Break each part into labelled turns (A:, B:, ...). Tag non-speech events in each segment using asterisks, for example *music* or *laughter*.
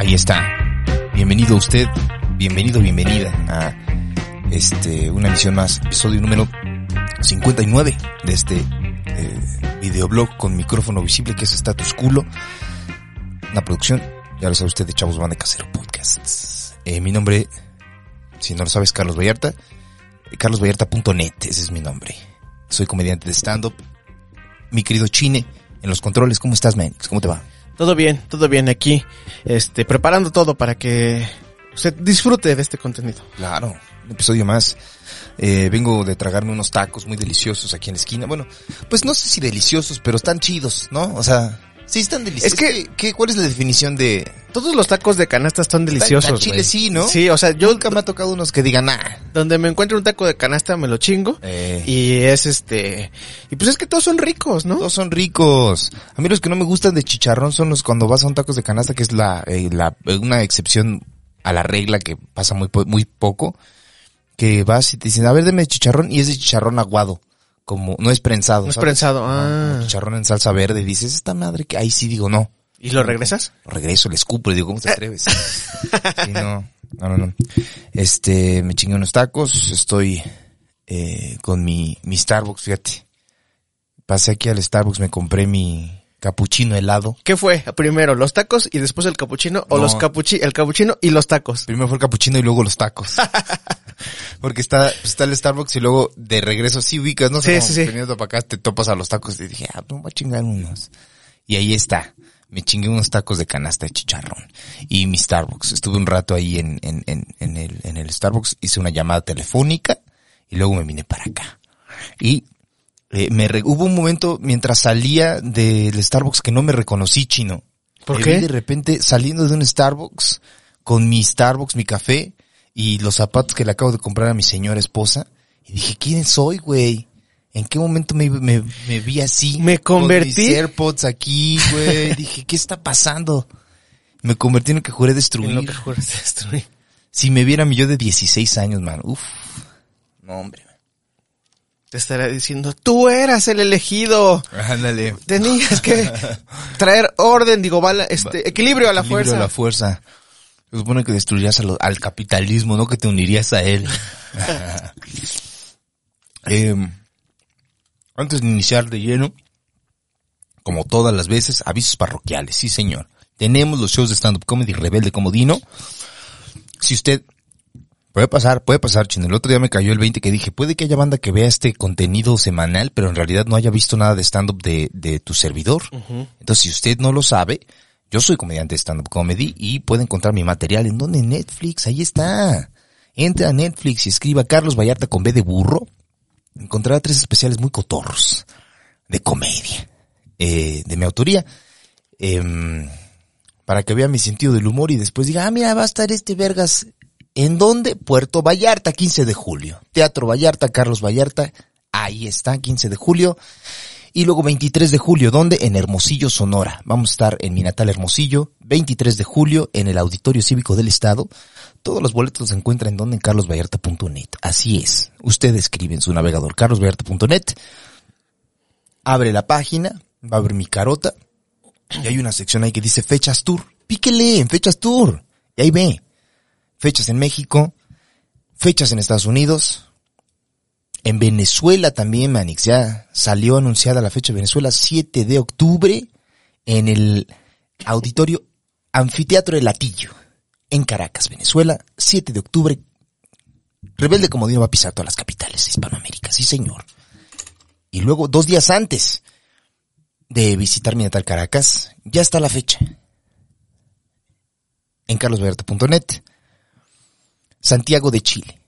A: Ahí está. Bienvenido usted, bienvenido, bienvenida a este una emisión más, episodio número 59 de este eh, videoblog con micrófono visible que es Status Culo. Una producción, ya lo sabe usted, de Chavos Van de Casero Podcasts. Eh, mi nombre, si no lo sabes, Carlos Vallarta. carlosvallarta.net, ese es mi nombre. Soy comediante de stand-up. Mi querido Chine, en los controles, ¿cómo estás, Manix? ¿Cómo te va?
B: Todo bien, todo bien aquí, este, preparando todo para que usted disfrute de este contenido.
A: Claro, un episodio más. Eh, vengo de tragarme unos tacos muy deliciosos aquí en la esquina. Bueno, pues no sé si deliciosos, pero están chidos, ¿no? O sea, sí están deliciosos.
B: Es que-
A: ¿Qué, cuál es la definición de
B: Todos los tacos de canasta están deliciosos.
A: A Chile
B: güey.
A: sí, ¿no?
B: Sí, o sea, yo
A: Nunca me ha tocado unos que digan, ah.
B: donde me encuentro un taco de canasta me lo chingo.
A: Eh,
B: Y es este, y pues es que todos son ricos, ¿no?
A: todos son ricos. A mí los que no me gustan de chicharrón son los cuando vas a un tacos de canasta, que es la, eh, la una excepción a la regla que pasa muy, po- muy poco. Que vas y te dicen, a ver, deme chicharrón, y es de chicharrón aguado. Como, no es prensado.
B: No es
A: ¿sabes?
B: prensado, ah.
A: Chicharrón en salsa verde, dices, esta madre que ahí sí digo no.
B: ¿Y lo regresas?
A: Lo regreso, le escupo, le digo, ¿cómo te atreves? Sí, no, no, no, no. Este, me chingué unos tacos, estoy eh, con mi, mi Starbucks, fíjate. Pasé aquí al Starbucks, me compré mi capuchino helado.
B: ¿Qué fue? Primero los tacos y después el capuchino o
A: No.
B: los capuchi, el capuchino y los tacos.
A: Primero fue el capuchino y luego los tacos. *laughs* Porque está, pues, está el Starbucks y luego de regreso sí ubicas, no sé,
B: Sí,
A: como
B: sí, sí.
A: veniendo para acá te topas a los tacos y dije, ah, pues voy a chingar unos. Y ahí está. Me chingué unos tacos de canasta de chicharrón. Y mi Starbucks. Estuve un rato ahí en, en, en, en el, en el Starbucks, hice una llamada telefónica y luego me vine para acá. Y eh, me re- hubo un momento mientras salía del Starbucks que no me reconocí chino.
B: ¿Por
A: Me
B: qué?
A: vi de repente saliendo de un Starbucks con mi Starbucks, mi café y los zapatos que le acabo de comprar a mi señora esposa. Y dije, ¿quién soy, güey? ¿En qué momento me, me, me vi así?
B: Me
A: Con
B: convertí.
A: mis AirPods aquí, güey. *laughs* dije, ¿qué está pasando? Me convertí en lo que juré
B: En
A: destruir.
B: lo que juras *laughs* destruir.
A: Si me viera mi yo de 16 años, man. Uf. No, hombre.
B: Te estará diciendo, tú eras el elegido.
A: Ándale.
B: Tenías que *laughs* traer orden, digo, bala, este, equilibrio a la
A: Equilibrio
B: fuerza.
A: a la fuerza. Se supone que destruirías al capitalismo, no que te unirías a él. *laughs* Em, antes de iniciar de lleno, como todas las veces, avisos parroquiales, sí señor. Tenemos los shows de stand-up comedy Rebelde Comodino. Si usted puede pasar, puede pasar, chino. El otro día me cayó el 20 que dije, puede que haya banda que vea este contenido semanal, pero en realidad no haya visto nada de stand-up de, de tu servidor. Entonces, si usted no lo sabe, yo soy comediante de stand-up comedy y puede encontrar mi material en donde Netflix, ahí está. Entre a Netflix y escriba Carlos Vallarta con B de burro. Encontrará tres especiales muy cotorros de comedia, eh, de mi autoría, em, para que vea mi sentido del humor y después diga, ah, mira, va a estar este vergas. ¿En dónde? Puerto Vallarta, 15 de julio. Teatro Vallarta, Carlos Vallarta, ahí está, 15 de julio. Y luego 23 de julio, ¿dónde? En Hermosillo, Sonora. Vamos a estar en mi natal Hermosillo, 23 de julio, en el Auditorio Cívico del Estado. Todos los boletos se encuentran en donde en carlosvallarta.net. Así es. Usted escribe en su navegador carlosvallarta.net, abre la página, va a ver mi carota, y hay una sección ahí que dice fechas tour. Píquele en fechas tour. Y ahí ve. Fechas en México, fechas en Estados Unidos, en Venezuela también, Manix, ya salió anunciada la fecha de Venezuela, 7 de octubre, en el auditorio Anfiteatro de Latillo, en Caracas, Venezuela, 7 de octubre. Rebelde Comodino va a pisar todas las capitales de Hispanoamérica, sí señor. Y luego, dos días antes de visitar mi natal Caracas, ya está la fecha. En carlosvallarta.net, Santiago de Chile,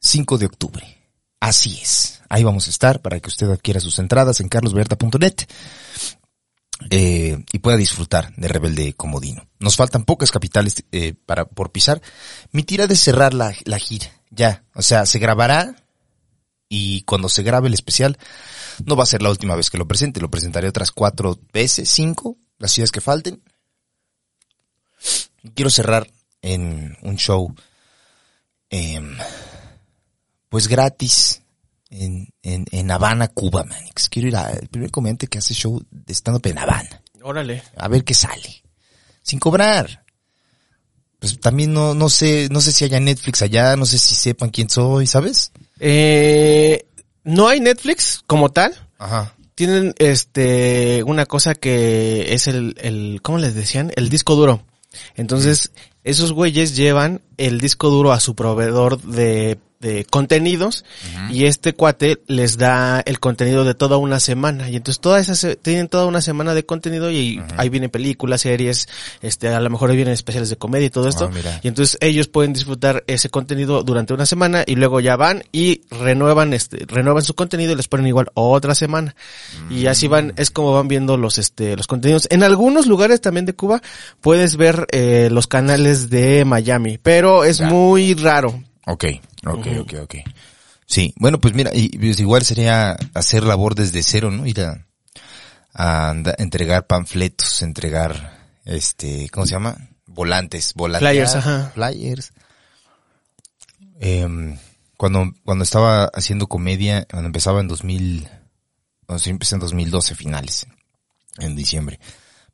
A: 5 de octubre. Así es. Ahí vamos a estar para que usted adquiera sus entradas en carlosberta.net eh, y pueda disfrutar de Rebelde Comodino. Nos faltan pocas capitales eh, para por pisar. Mi tira de cerrar la, la gira, ya. O sea, se grabará y cuando se grabe el especial, no va a ser la última vez que lo presente, lo presentaré otras cuatro veces, cinco, las ciudades que falten. Quiero cerrar en un show em, pues gratis en, en, en Habana, Cuba, Manix. Quiero ir al primer comediante que hace show de stand-up en Habana.
B: Órale.
A: A ver qué sale. Sin cobrar. pues también no, no sé, no sé si haya Netflix allá, no sé si sepan quién soy, ¿sabes?
B: Eh, no hay Netflix como tal.
A: Ajá.
B: Tienen este una cosa que es el, el ¿cómo les decían? El disco duro. Entonces, esos güeyes llevan el disco duro a su proveedor de de contenidos y este cuate les da el contenido de toda una semana. Y entonces todas esas tienen toda una semana de contenido y ahí vienen películas, series, este a lo mejor ahí vienen especiales de comedia y todo esto.
A: Ah, mira.
B: y entonces ellos pueden disfrutar ese contenido durante una semana y luego ya van y renuevan este renuevan su contenido y les ponen igual otra semana. Y así van es como van viendo los este los contenidos. En algunos lugares también de Cuba puedes ver eh, los canales de Miami pero es muy raro.
A: Ok, ok, ok, ok. Sí, bueno, pues mira, y, pues igual sería hacer labor desde cero, ¿no? Ir a, a anda- entregar panfletos, entregar, este, ¿cómo se llama? Volantes, volantes.
B: Flyers, ajá.
A: Flyers. Em, cuando, cuando estaba haciendo comedia, cuando empezaba en 2000, bueno, sí empecé en 2012 finales, en diciembre.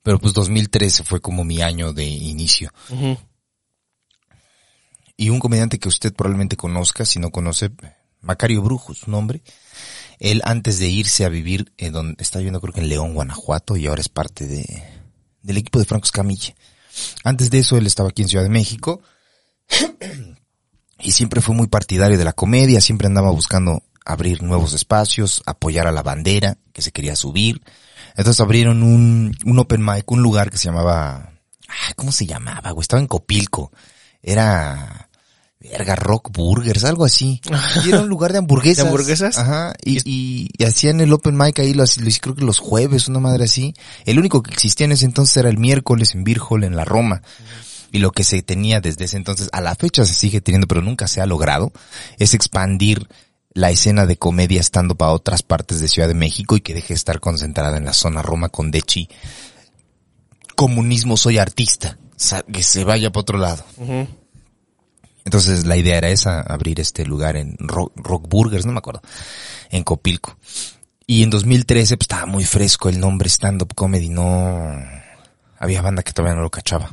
A: Pero pues 2013 fue como mi año de inicio. Y un comediante que usted probablemente conozca, si no conoce, Macario Brujo, su nombre. Él antes de irse a vivir, en donde está viviendo creo que en León, Guanajuato, y ahora es parte de, del equipo de Franco Escamilla. Antes de eso, él estaba aquí en Ciudad de México. *clears throat* y siempre fue muy partidario de la comedia, siempre andaba buscando abrir nuevos espacios, apoyar a la bandera que se quería subir. Entonces abrieron un, un open mic, un lugar que se llamaba, ¿cómo se llamaba? Estaba en Copilco. Era, verga, Rock Burgers, algo así. Y era un lugar de hamburguesas. *laughs*
B: ¿De hamburguesas?
A: Ajá. Y, y, y hacían el open mic ahí, lo, lo hice creo que los jueves, una madre así. El único que existía en ese entonces era el miércoles en Beer Hall, en la Roma. Y lo que se tenía desde ese entonces, a la fecha se sigue teniendo, pero nunca se ha logrado, es expandir la escena de comedia estando para otras partes de Ciudad de México y que deje de estar concentrada en la zona Roma con Dechi. Comunismo, soy artista. Que se vaya para otro lado. Entonces la idea era esa, abrir este lugar en Rock, Rock Burgers, no me acuerdo, en Copilco. Y en 2013 pues estaba muy fresco el nombre Stand Up Comedy, no... Había banda que todavía no lo cachaba.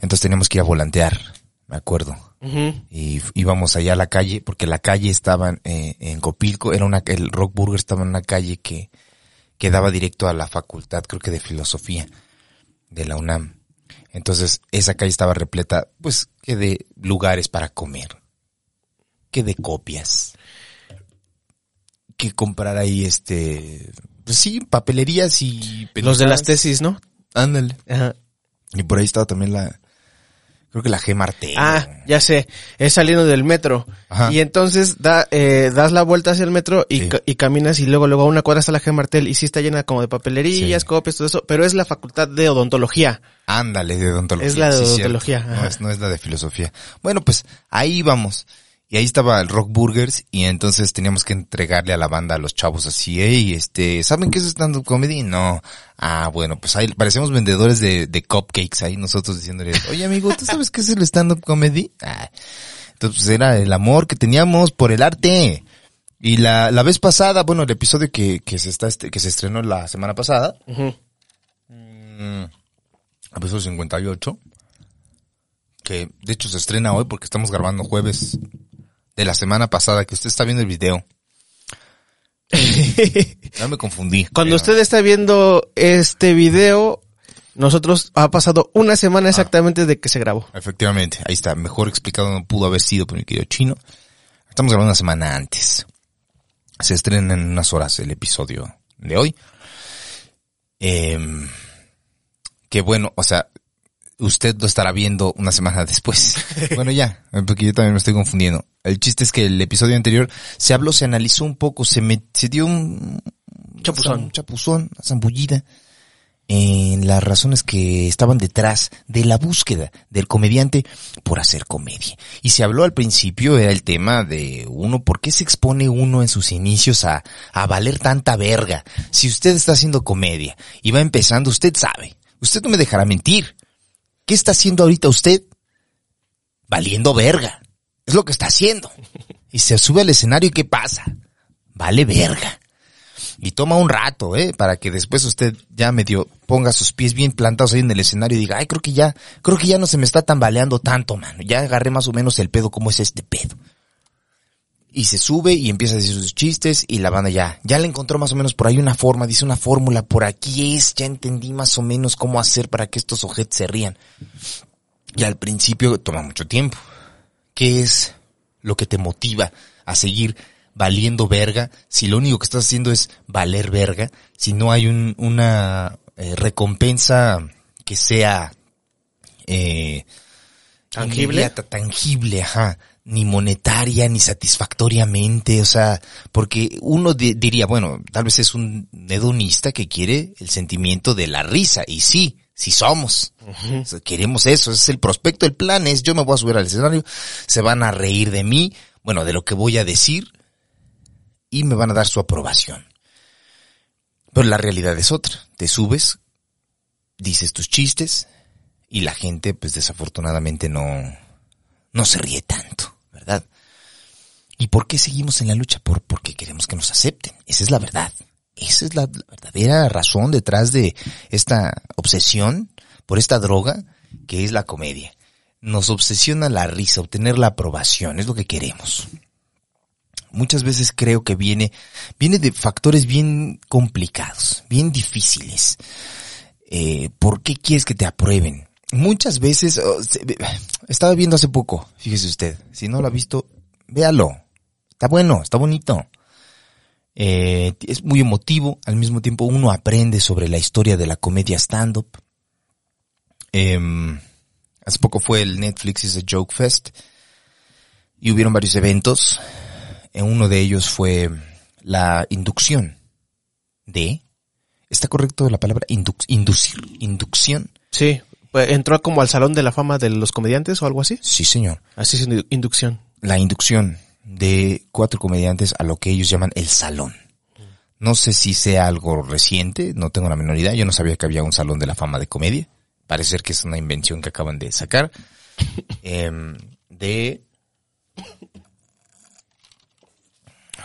A: Entonces teníamos que ir a volantear, me acuerdo. Y íbamos allá a la calle, porque la calle estaba eh, en Copilco, era una, el Rock Burger estaba en una calle que, que daba directo a la facultad, creo que de filosofía, de la UNAM. Entonces, esa calle estaba repleta, pues, que de lugares para comer, que de copias, que comprar ahí, este, pues sí, papelerías y...
B: Los de las tesis, ¿no?
A: Ándale.
B: Ajá.
A: Y por ahí estaba también la, creo que la G Martel.
B: Ah, ya sé, es saliendo del metro.
A: Ajá.
B: Y entonces da, eh, das la vuelta hacia el metro y,
A: Sí.
B: ca- y caminas y luego luego a una cuadra está la G Martel y sí está llena como de papelerías,
A: Sí.
B: copias, todo eso, pero es la facultad de odontología.
A: Ándale, de odontología.
B: Es la de
A: sí,
B: odontología.
A: No es, no es la de filosofía. Bueno, pues ahí vamos. Y ahí estaba el Rock Burgers y entonces teníamos que entregarle a la banda, a los chavos así, hey, este, ¿saben qué es stand-up comedy? No. Ah, bueno, pues ahí parecemos vendedores de, de cupcakes ahí nosotros diciéndole, oye amigo, ¿tú sabes qué es el stand-up comedy? Ah, entonces pues, era el amor que teníamos por el arte. Y la, la vez pasada, bueno, el episodio que, que se está, este- que se estrenó la semana pasada,
B: Ujú.
A: Mm, episodio 58. Que de hecho se estrena hoy porque estamos grabando jueves de la semana pasada que usted está viendo el video. *laughs* Ya me confundí.
B: Cuando
A: pero-
B: usted está viendo este video, nosotros ha pasado una semana exactamente de que se grabó.
A: Efectivamente, ahí está. Mejor explicado no pudo haber sido por mi querido chino. Estamos grabando una semana antes. Se estrena en unas horas el episodio de hoy. Em, que bueno, o sea, usted lo estará viendo una semana después. *laughs* bueno, ya, porque yo también me estoy confundiendo. El chiste es que el episodio anterior se habló, se analizó un poco, se me, se dio un
B: Chapuzón.
A: un chapuzón, una zambullida en las razones que estaban detrás de la búsqueda del comediante por hacer comedia. Y se habló al principio, era el tema de uno, ¿por qué se expone uno en sus inicios a, a valer tanta verga? Si usted está haciendo comedia y va empezando, usted sabe, usted no me dejará mentir. ¿Qué está haciendo ahorita usted? Valiendo verga. Es lo que está haciendo. *laughs* Y se sube al escenario y ¿qué pasa? Vale verga. Y toma un rato, ¿eh? Para que después usted ya medio ponga sus pies bien plantados ahí en el escenario y diga, ay, creo que ya, creo que ya no se me está tambaleando tanto, mano. Ya agarré más o menos el pedo, cómo es este pedo. Y se sube y empieza a decir sus chistes y la banda ya, ya le encontró más o menos por ahí una forma, dice una fórmula, por aquí es, ya entendí más o menos cómo hacer para que estos ojetes se rían. Y al principio toma mucho tiempo. ¿Qué es lo que te motiva a seguir valiendo verga si lo único que estás haciendo es valer verga? Si no hay un, una eh, recompensa que sea eh,
B: Tangible.
A: inmediata, tangible, ajá, ni monetaria, ni satisfactoriamente, o sea, porque uno di- diría, bueno, tal vez es un hedonista que quiere el sentimiento de la risa, y sí, sí somos, O sea, queremos eso, ese es el prospecto, el plan es, yo me voy a subir al escenario, se van a reír de mí, bueno, de lo que voy a decir, y me van a dar su aprobación. Pero la realidad es otra, te subes, dices tus chistes, y la gente, pues desafortunadamente no, no se ríe tanto, ¿Y por qué seguimos en la lucha? Por, porque queremos que nos acepten. Esa es la verdad. Esa es la, la verdadera razón detrás de esta obsesión por esta droga que es la comedia. Nos obsesiona la risa, obtener la aprobación, es lo que queremos. Muchas veces creo que viene, viene de factores bien complicados, bien difíciles. Eh, ¿Por qué quieres que te aprueben? Muchas veces, oh, estaba viendo hace poco, fíjese usted, si no lo ha visto, véalo. Está bueno, está bonito. Eh, es muy emotivo, al mismo tiempo uno aprende sobre la historia de la comedia stand-up. Em, hace poco fue el Netflix is a Joke Fest y hubieron varios eventos. En uno de ellos fue la inducción de, ¿está correcto la palabra Induc- inducir? Inducción.
B: Sí. Pues, entró como al salón de la fama de los comediantes o algo así.
A: Sí, señor.
B: Así es indu- inducción.
A: la inducción de cuatro comediantes a lo que ellos llaman el salón. No sé si sea algo reciente, no tengo la menor idea. Yo no sabía que había un salón de la fama de comedia. Parece ser que es una invención que acaban de sacar. *laughs* Em, de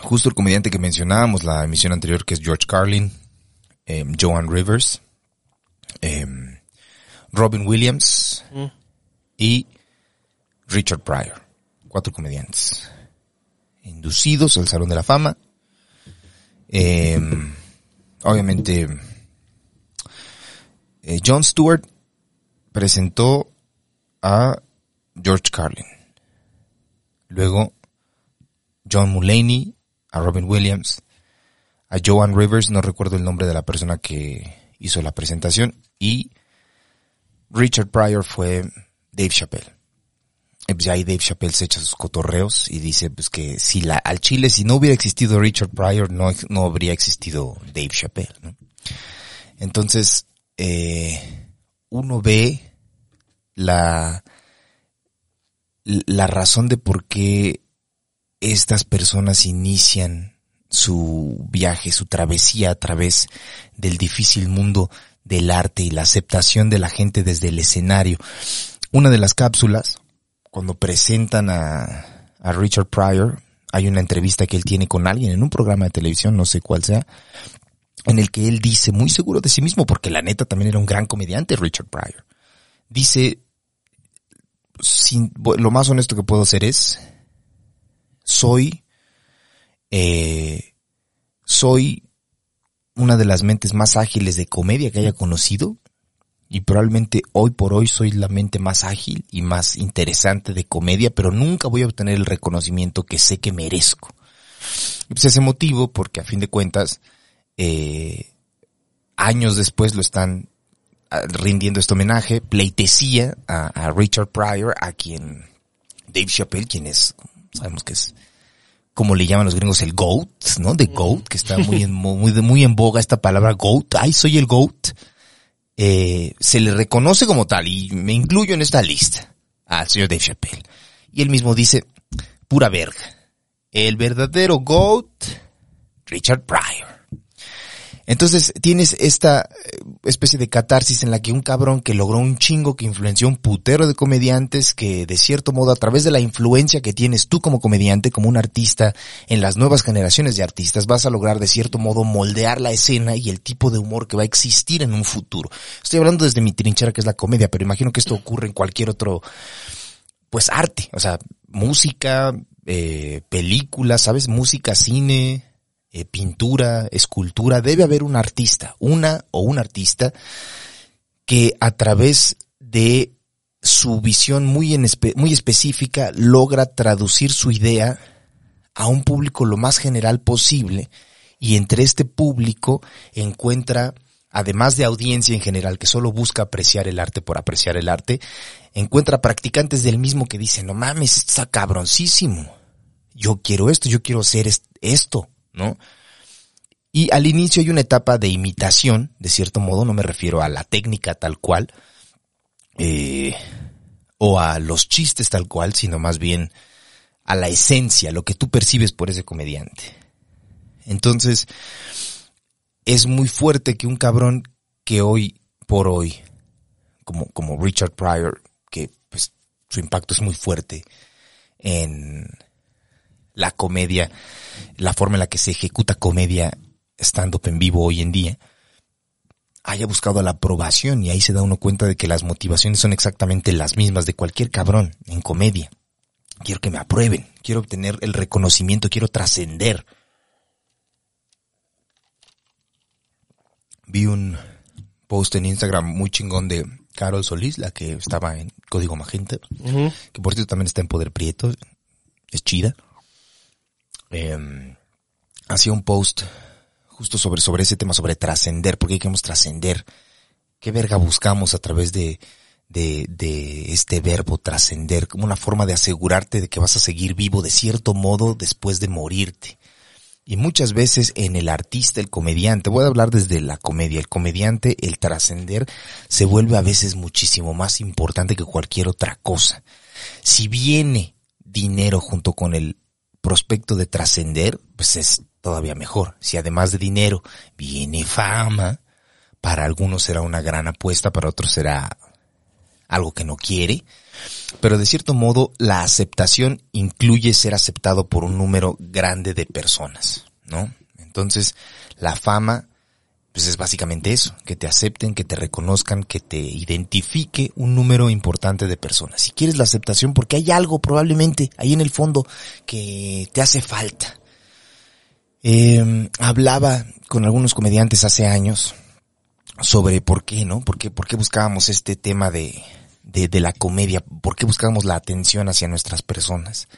A: justo el comediante que mencionábamos la emisión anterior, que es George Carlin, em, Joan Rivers, em, Robin Williams
B: Mm.
A: y Richard Pryor. Cuatro comediantes. Inducidos al Salón de la Fama. Eh, obviamente, eh, Jon Stewart presentó a George Carlin. Luego, John Mulaney, a Robin Williams, a Joan Rivers, no recuerdo el nombre de la persona que hizo la presentación, y Richard Pryor fue Dave Chappelle. Y pues ahí Dave Chappelle se echa sus cotorreos y dice pues que si la, al Chile, si no hubiera existido Richard Pryor, no, no habría existido Dave Chappelle. Entonces, eh, uno ve la, la razón de por qué estas personas inician su viaje, su travesía a través del difícil mundo del arte y la aceptación de la gente desde el escenario. Una de las cápsulas, cuando presentan a, a Richard Pryor, hay una entrevista que él tiene con alguien en un programa de televisión, no sé cuál sea, en el que él dice, muy seguro de sí mismo, porque la neta también era un gran comediante, Richard Pryor. Dice, sin, lo más honesto que puedo hacer es, soy, eh, soy una de las mentes más ágiles de comedia que haya conocido y probablemente hoy por hoy soy la mente más ágil y más interesante de comedia, pero nunca voy a obtener el reconocimiento que sé que merezco. Y pues ese motivo, porque a fin de cuentas, eh, años después lo están ah, rindiendo este homenaje, pleitesía a, a Richard Pryor, a quien Dave Chappelle, quien es, sabemos que es como le llaman los gringos el GOAT, ¿no? De GOAT, que está muy en, *laughs* muy, muy en boga esta palabra GOAT. Ay, soy el GOAT. Eh, se le reconoce como tal y me incluyo en esta lista al señor Dave Chappelle. Y él mismo dice, pura verga. El verdadero GOAT, Richard Pryor. Entonces tienes esta eh, especie de catarsis en la que un cabrón que logró un chingo, que influenció un putero de comediantes, que de cierto modo a través de la influencia que tienes tú como comediante, como un artista en las nuevas generaciones de artistas, vas a lograr de cierto modo moldear la escena y el tipo de humor que va a existir en un futuro. Estoy hablando desde mi trinchera que es la comedia, pero imagino que esto ocurre en cualquier otro, pues arte, o sea, música, eh, películas, ¿sabes? Música, cine, eh, pintura, escultura, debe haber un artista, una o un artista que a través de su visión muy, muy específica logra traducir su idea a un público lo más general posible y entre este público encuentra, además de audiencia en general que solo busca apreciar el arte por apreciar el arte, encuentra practicantes del mismo que dicen, no mames, está cabroncísimo. Yo quiero esto, yo quiero hacer esto. ¿No? Y al inicio hay una etapa de imitación, de cierto modo, no me refiero a la técnica tal cual, eh, o a los chistes tal cual, sino más bien a la esencia, lo que tú percibes por ese comediante. Entonces, es muy fuerte que un cabrón que hoy por hoy, como, como Richard Pryor, que pues su impacto es muy fuerte en, la comedia, la forma en la que se ejecuta comedia stand-up en vivo hoy en día, haya buscado la aprobación y ahí se da uno cuenta de que las motivaciones son exactamente las mismas de cualquier cabrón en comedia. Quiero que me aprueben, quiero obtener el reconocimiento, quiero trascender. Vi un post en Instagram muy chingón de Carol Solís, la que estaba en Código Magenta, que por cierto también está en Poder Prieto, es chida eh, hacía un post justo sobre, sobre ese tema, sobre trascender, porque queremos trascender. ¿Qué verga buscamos a través de, de, de este verbo trascender? Como una forma de asegurarte de que vas a seguir vivo de cierto modo después de morirte. Y muchas veces en el artista, el comediante, voy a hablar desde la comedia, el comediante, el trascender, se vuelve a veces muchísimo más importante que cualquier otra cosa. Si viene dinero junto con el prospecto de trascender, pues es todavía mejor. Si además de dinero viene fama, para algunos será una gran apuesta, para otros será algo que no quiere. Pero de cierto modo, la aceptación incluye ser aceptado por un número grande de personas, ¿no? Entonces, la fama pues es básicamente eso, que te acepten, que te reconozcan, que te identifique un número importante de personas. Si quieres la aceptación, porque hay algo probablemente ahí en el fondo que te hace falta. Eh, hablaba con algunos comediantes hace años sobre por qué, ¿no? ¿Por qué, buscábamos este tema de, de, de la comedia? ¿Por qué buscábamos la atención hacia nuestras personas?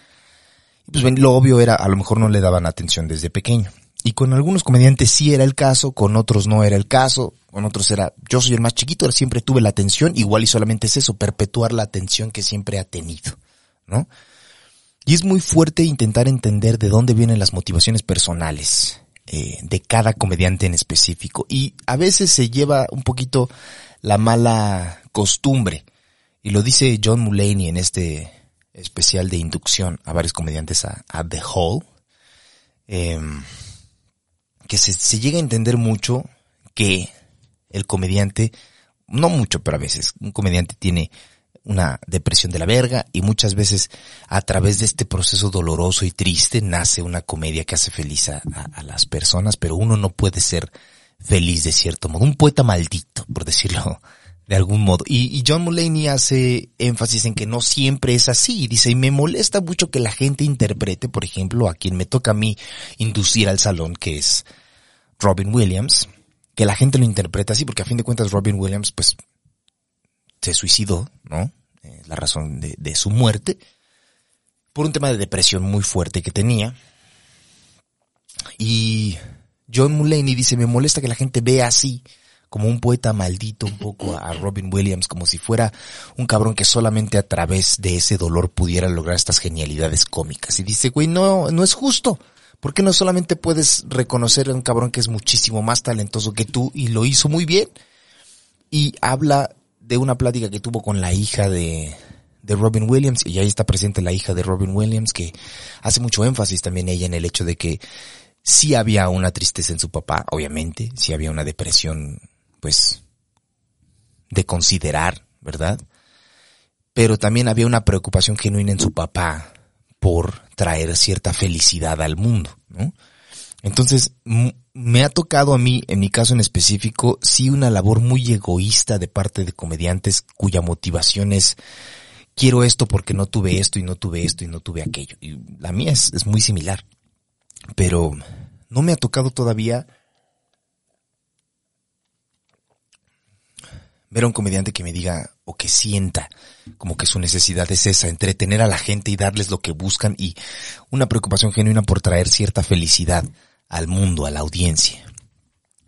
A: Pues lo obvio era, a lo mejor no le daban atención desde pequeño. Y con algunos comediantes sí era el caso, con otros no era el caso, con otros era, yo soy el más chiquito, siempre tuve la atención, igual y solamente es eso, perpetuar la atención que siempre ha tenido, ¿no? Y es muy fuerte intentar entender de dónde vienen las motivaciones personales eh, de cada comediante en específico. Y a veces se lleva un poquito la mala costumbre. Y lo dice John Mulaney en este especial de inducción a varios comediantes a, The Hall. Eh, que se, se llega a entender mucho que el comediante, no mucho, pero a veces, un comediante tiene una depresión de la verga y muchas veces a través de este proceso doloroso y triste nace una comedia que hace feliz a, a, las personas, pero uno no puede ser feliz de cierto modo, un poeta maldito, por decirlo de algún modo. Y, y, John Mulaney hace énfasis en que no siempre es así. Dice, y me molesta mucho que la gente interprete, por ejemplo, a quien me toca a mí inducir al salón, que es Robin Williams, que la gente lo interpreta así, porque a fin de cuentas Robin Williams, pues, se suicidó, ¿no? Eh, la razón de, de su muerte, por un tema de depresión muy fuerte que tenía. Y John Mulaney dice, me molesta que la gente vea así como un poeta maldito un poco a Robin Williams, como si fuera un cabrón que solamente a través de ese dolor pudiera lograr estas genialidades cómicas. Y dice, güey, no, no es justo. ¿Por qué no solamente puedes reconocer a un cabrón que es muchísimo más talentoso que tú y lo hizo muy bien? Y habla de una plática que tuvo con la hija de, de Robin Williams, y ahí está presente la hija de Robin Williams, que hace mucho énfasis también ella en el hecho de que Sí había una tristeza en su papá, obviamente, sí había una depresión, pues, de considerar, ¿verdad? Pero también había una preocupación genuina en su papá por traer cierta felicidad al mundo, ¿no? Entonces, me ha tocado a mí, en mi caso en específico, sí una labor muy egoísta de parte de comediantes cuya motivación es quiero esto porque no tuve esto y no tuve esto y no tuve aquello. Y la mía es, es muy similar. Pero no me ha tocado todavía ver a un comediante que me diga o que sienta como que su necesidad es esa, entretener a la gente y darles lo que buscan y una preocupación genuina por traer cierta felicidad al mundo, a la audiencia.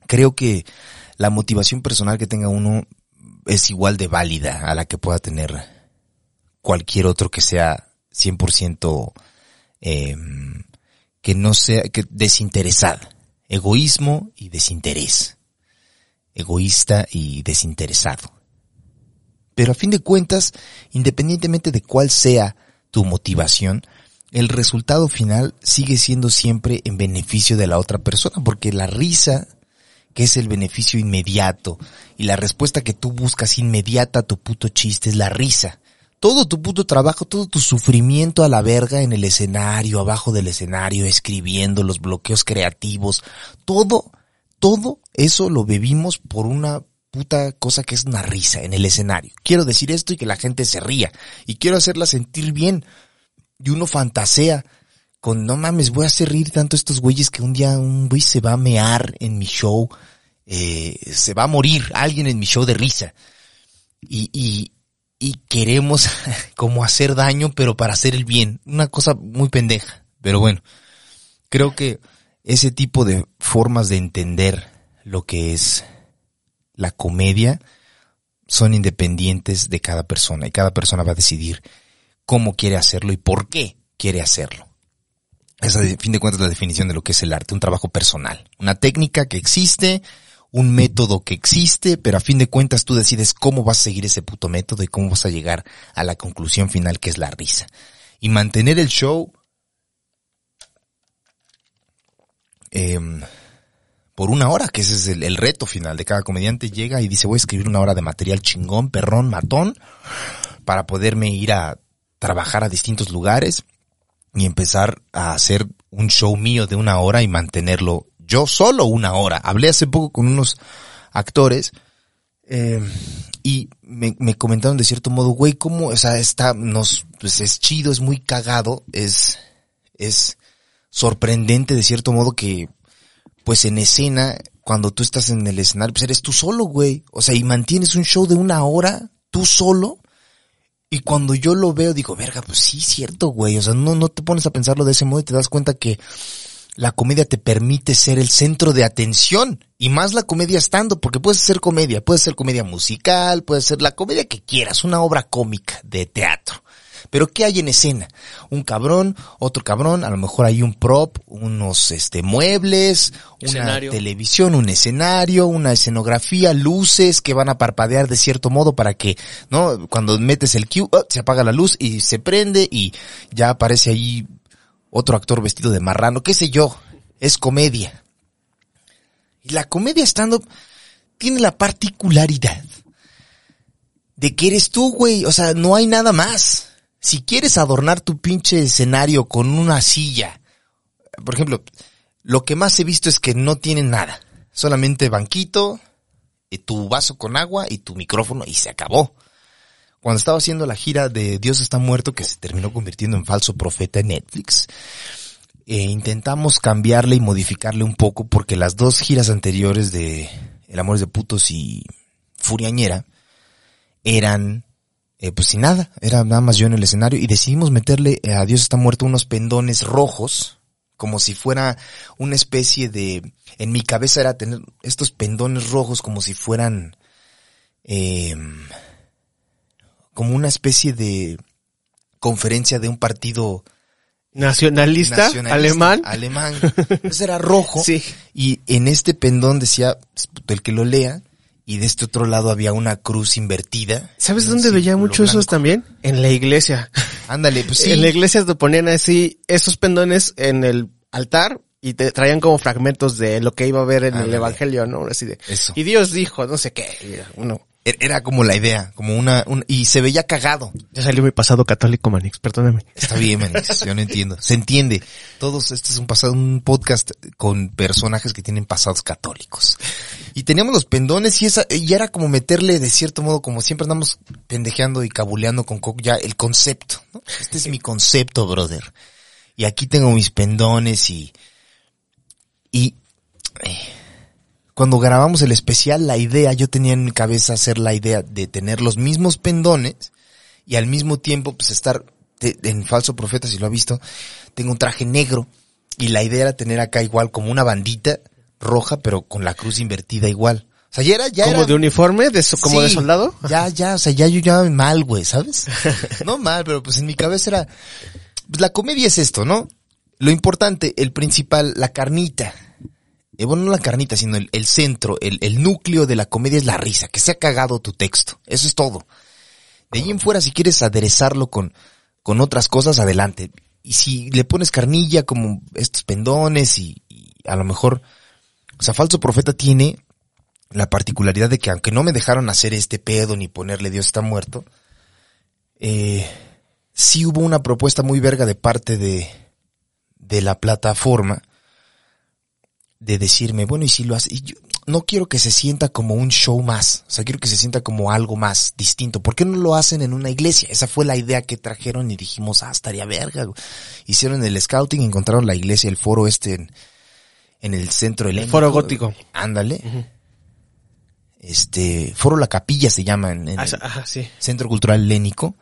A: Creo que la motivación personal que tenga uno es igual de válida a la que pueda tener cualquier otro que sea 100% eh, que no sea que desinteresada. Egoísmo y desinterés. Egoísta y desinteresado. Pero a fin de cuentas, independientemente de cuál sea tu motivación, el resultado final sigue siendo siempre en beneficio de la otra persona, porque la risa, que es el beneficio inmediato, y la respuesta que tú buscas inmediata a tu puto chiste es la risa. Todo tu puto trabajo, todo tu sufrimiento a la verga en el escenario, abajo del escenario, escribiendo, los bloqueos creativos, todo, todo eso lo bebimos por una puta cosa que es una risa en el escenario. Quiero decir esto y que la gente se ría. Y quiero hacerla sentir bien, y uno fantasea con, no mames, voy a hacer reír tanto a estos güeyes que un día un güey se va a mear en mi show, eh, se va a morir alguien en mi show de risa. Y, y, y queremos *laughs* como hacer daño, pero para hacer el bien. Una cosa muy pendeja. Pero bueno, creo que ese tipo de formas de entender lo que es la comedia son independientes de cada persona y cada persona va a decidir cómo quiere hacerlo y por qué quiere hacerlo. Esa, de fin de cuentas, la definición de lo que es el arte, un trabajo personal, una técnica que existe, un método que existe, pero a fin de cuentas tú decides cómo vas a seguir ese puto método y cómo vas a llegar a la conclusión final que es la risa. Y mantener el show em, por una hora, que ese es el, reto final de cada comediante, llega y dice voy a escribir una hora de material chingón, perrón, matón, para poderme ir a trabajar a distintos lugares y empezar a hacer un show mío de una hora y mantenerlo yo solo una hora. Hablé hace poco con unos actores eh, y me, me, comentaron de cierto modo, güey, cómo, o sea, está, nos, pues es chido, es muy cagado, es, es sorprendente de cierto modo que, pues en escena, cuando tú estás en el escenario, pues eres tú solo, güey. O sea, y mantienes un show de una hora, tú solo, y cuando yo lo veo, digo, verga, pues sí, cierto, güey. O sea, no, no te pones a pensarlo de ese modo y te das cuenta que la comedia te permite ser el centro de atención. Y más la comedia estando, porque puedes ser comedia, puede ser comedia musical, puede ser la comedia que quieras, una obra cómica de teatro. Pero ¿qué hay en escena? Un cabrón, otro cabrón, a lo mejor hay un prop, unos este muebles,
B: escenario.
A: una televisión, un escenario, una escenografía, luces que van a parpadear de cierto modo para que, ¿no? Cuando metes el cue, oh, se apaga la luz y se prende y ya aparece ahí otro actor vestido de marrano, qué sé yo, es comedia. Y la comedia stand-up tiene la particularidad de que eres tú, güey, o sea, no hay nada más si quieres adornar tu pinche escenario con una silla, por ejemplo, lo que más he visto es que no tienen nada. Solamente banquito, y tu vaso con agua y tu micrófono y se acabó. Cuando estaba haciendo la gira de Dios está muerto, que se terminó convirtiendo en falso profeta en Netflix, eh, intentamos cambiarle y modificarle un poco porque las dos giras anteriores de El amor de putos y Furiañera eran eh, pues sin nada, era nada más yo en el escenario y decidimos meterle a Dios está muerto unos pendones rojos, como si fuera una especie de, en mi cabeza era tener estos pendones rojos como si fueran, eh, como una especie de conferencia de un partido
B: nacionalista,
A: nacionalista
B: alemán.
A: Alemán. Entonces *laughs* era rojo.
B: Sí.
A: Y en este pendón decía, el que lo lea, y de este otro lado había una cruz invertida.
B: ¿Sabes dónde veía mucho esos
A: blanco.
B: también? En la iglesia. *laughs*
A: Ándale, pues sí.
B: En la iglesia te ponían así esos pendones en el altar y te traían como fragmentos de lo que iba a ver en el evangelio, ¿no? Así de,
A: Eso.
B: y Dios dijo, no sé qué, uno,
A: Era como la idea, como una, un- y se veía cagado.
B: ya salió mi pasado católico, Manix, perdóname.
A: Está bien, Manix, *laughs* yo no entiendo. Se entiende. Todos, este es un pasado, un podcast con personajes que tienen pasados católicos. Y teníamos los pendones y esa, y era como meterle de cierto modo, como siempre andamos pendejeando y cabuleando con Coco, ya el concepto, ¿no? Este es mi concepto, brother. Y aquí tengo mis pendones y, y, eh, cuando grabamos el especial, la idea, yo tenía en mi cabeza hacer la idea de tener los mismos pendones y al mismo tiempo pues estar en Falso Profeta, si lo ha visto, tengo un traje negro y la idea era tener acá igual como una bandita roja pero con la cruz invertida igual. O sea, ya era, ya
B: ¿Como
A: era-
B: de uniforme? ¿De, so- como de soldado?
A: Ya, ya, o sea, ya yo ya mal, güey, ¿sabes? *laughs* No mal, pero pues en mi cabeza era, pues la comedia es esto, ¿no? Lo importante, el principal, la carnita. Eh, bueno, no la carnita, sino el, centro, el, el núcleo de la comedia es la risa, que sea cagado tu texto. Eso es todo. De ahí en fuera, si quieres aderezarlo con, con otras cosas, adelante. Y si le pones carnilla como estos pendones y, y a lo mejor, o sea, Falso Profeta tiene la particularidad de que aunque no me dejaron hacer este pedo ni ponerle Dios está muerto, eh, sí hubo una propuesta muy verga de parte de, de la plataforma de decirme, bueno, y si lo hace, y yo no quiero que se sienta como un show más, o sea, quiero que se sienta como algo más distinto. ¿Por qué no lo hacen en una iglesia? Esa fue la idea que trajeron y dijimos, ah, estaría verga. güey. Hicieron el scouting, encontraron la iglesia, el foro este en, en el centro del
B: foro gótico.
A: Ándale. Este, foro La Capilla se llama en, en
B: Ah,
A: el
B: sí.
A: Centro Cultural Lénico.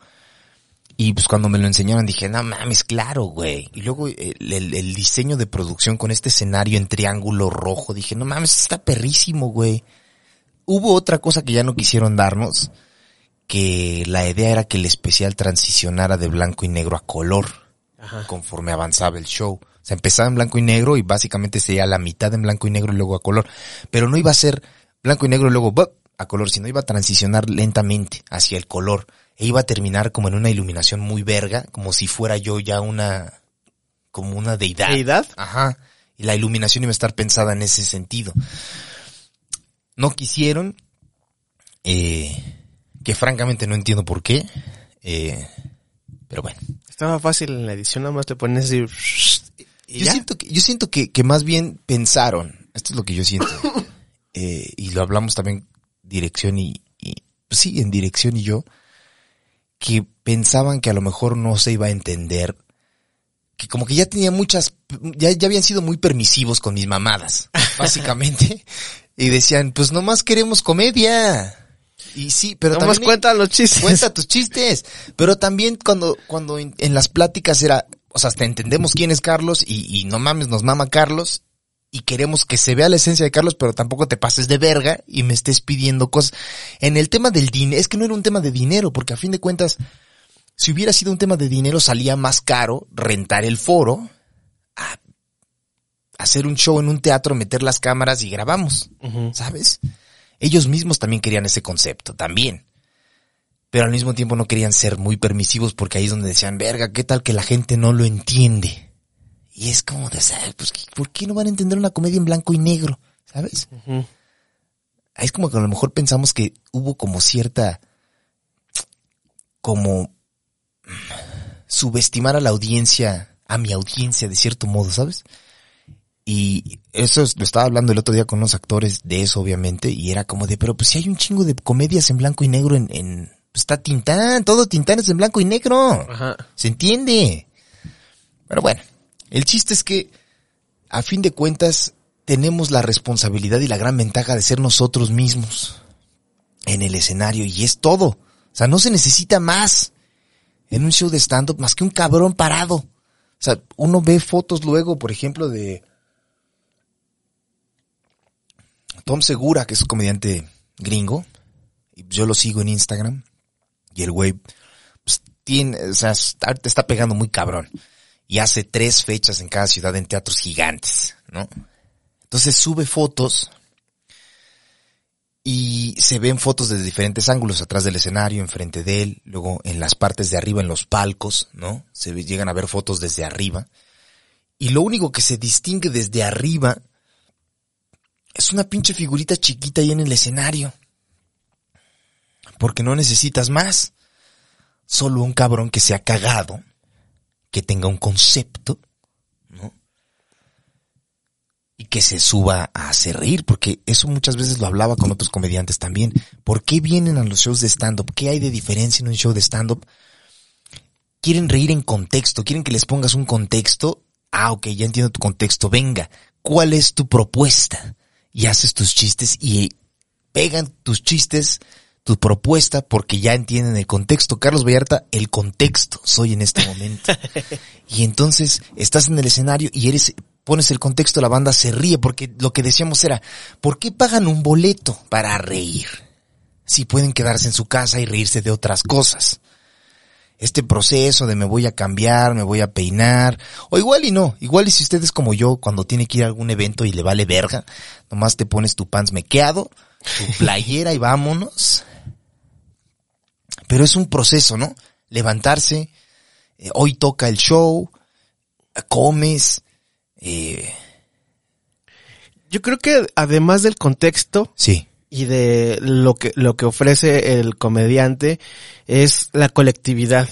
A: Y pues cuando me lo enseñaron dije, no mames, claro, güey. Y luego el, el- el diseño de producción con este escenario en triángulo rojo, dije, no mames, está perrísimo, güey. Hubo otra cosa que ya no quisieron darnos, que la idea era que el especial transicionara de blanco y negro a color
B: Ajá.
A: conforme avanzaba el show. O sea, empezaba en blanco y negro y básicamente sería la mitad en blanco y negro y luego a color. Pero no iba a ser blanco y negro y luego a color, sino iba a transicionar lentamente hacia el color. E iba a terminar como en una iluminación muy verga, como si fuera yo ya una, como una deidad.
B: ¿Deidad?
A: Ajá. Y la iluminación iba a estar pensada en ese sentido. No quisieron, eh, que francamente no entiendo por qué, eh, pero bueno.
B: Estaba fácil en la edición, nada más le pones así. y
A: Yo
B: ya.
A: siento que, yo siento que, que más bien pensaron, esto es lo que yo siento, *laughs* eh, y lo hablamos también dirección y, y pues sí, en dirección y yo, que pensaban que a lo mejor no se iba a entender, que como que ya tenía muchas, ya, ya habían sido muy permisivos con mis mamadas, *laughs* básicamente, y decían, pues nomás queremos comedia. Y sí, pero
B: Nomás
A: también...
B: cuenta los chistes.
A: Cuenta tus chistes. Pero también cuando, cuando en, en las pláticas era, o sea, hasta entendemos quién es Carlos y, y no mames, nos mama Carlos y queremos que se vea la esencia de Carlos, pero tampoco te pases de verga y me estés pidiendo cosas. En el tema del dinero, es que no era un tema de dinero, porque a fin de cuentas, si hubiera sido un tema de dinero, salía más caro rentar el foro a hacer un show en un teatro, meter las cámaras y grabamos. ¿sabes? Ellos mismos también querían ese concepto, también. Pero al mismo tiempo no querían ser muy permisivos porque ahí es donde decían, verga, ¿qué tal que la gente no lo entiende? Y es como de, "Ay, pues, ¿qué- ¿por qué no van a entender una comedia en blanco y negro? ¿Sabes? Ahí es como que a lo mejor pensamos que hubo como cierta, como subestimar a la audiencia, a mi audiencia de cierto modo, ¿sabes? Y eso es- lo estaba hablando el otro día con unos actores de eso, obviamente, y era como de, pero pues si hay un chingo de comedias en blanco y negro en, en pues está Tintán, todo Tintán es en blanco y negro.
B: Ajá.
A: ¿Se entiende? Pero bueno, el chiste es que, a fin de cuentas, tenemos la responsabilidad y la gran ventaja de ser nosotros mismos en el escenario y es todo. O sea, no se necesita más en un show de stand-up más que un cabrón parado. O sea, uno ve fotos luego, por ejemplo, de Tom Segura, que es un comediante gringo, y yo lo sigo en Instagram, y el güey pues, tiene, o sea, está, te está pegando muy cabrón. Y hace tres fechas en cada ciudad en teatros gigantes, ¿no? Entonces sube fotos y se ven fotos desde diferentes ángulos, atrás del escenario, enfrente de él, luego en las partes de arriba, en los palcos, ¿no? Se llegan a ver fotos desde arriba. y lo único que se distingue desde arriba es una pinche figurita chiquita ahí en el escenario. Porque no necesitas más. Solo un cabrón que se ha cagado, que tenga un concepto, ¿no? Y que se suba a hacer reír, porque eso muchas veces lo hablaba con otros comediantes también. ¿Por qué vienen a los shows de stand-up? ¿Qué hay de diferencia en un show de stand-up? Quieren reír en contexto, quieren que les pongas un contexto. Ah, ok, ya entiendo tu contexto. Venga, ¿cuál es tu propuesta? Y haces tus chistes y pegan tus chistes tu propuesta porque ya entienden el contexto. Carlos Vallarta, el contexto soy en este momento. *laughs* y entonces estás en el escenario y eres, pones el contexto, la banda se ríe porque lo que decíamos era, ¿por qué pagan un boleto para reír? Si pueden quedarse en su casa y reírse de otras cosas. Este proceso de me voy a cambiar, me voy a peinar, o igual y no, igual y si ustedes como yo, cuando tiene que ir a algún evento y le vale verga, nomás te pones tu pants mequeado, tu playera y vámonos, pero es un proceso, ¿no? Levantarse, eh, hoy toca el show, comes, eh,
B: Yo creo que además del contexto
A: sí,
B: y de lo que, lo que ofrece el comediante es la colectividad.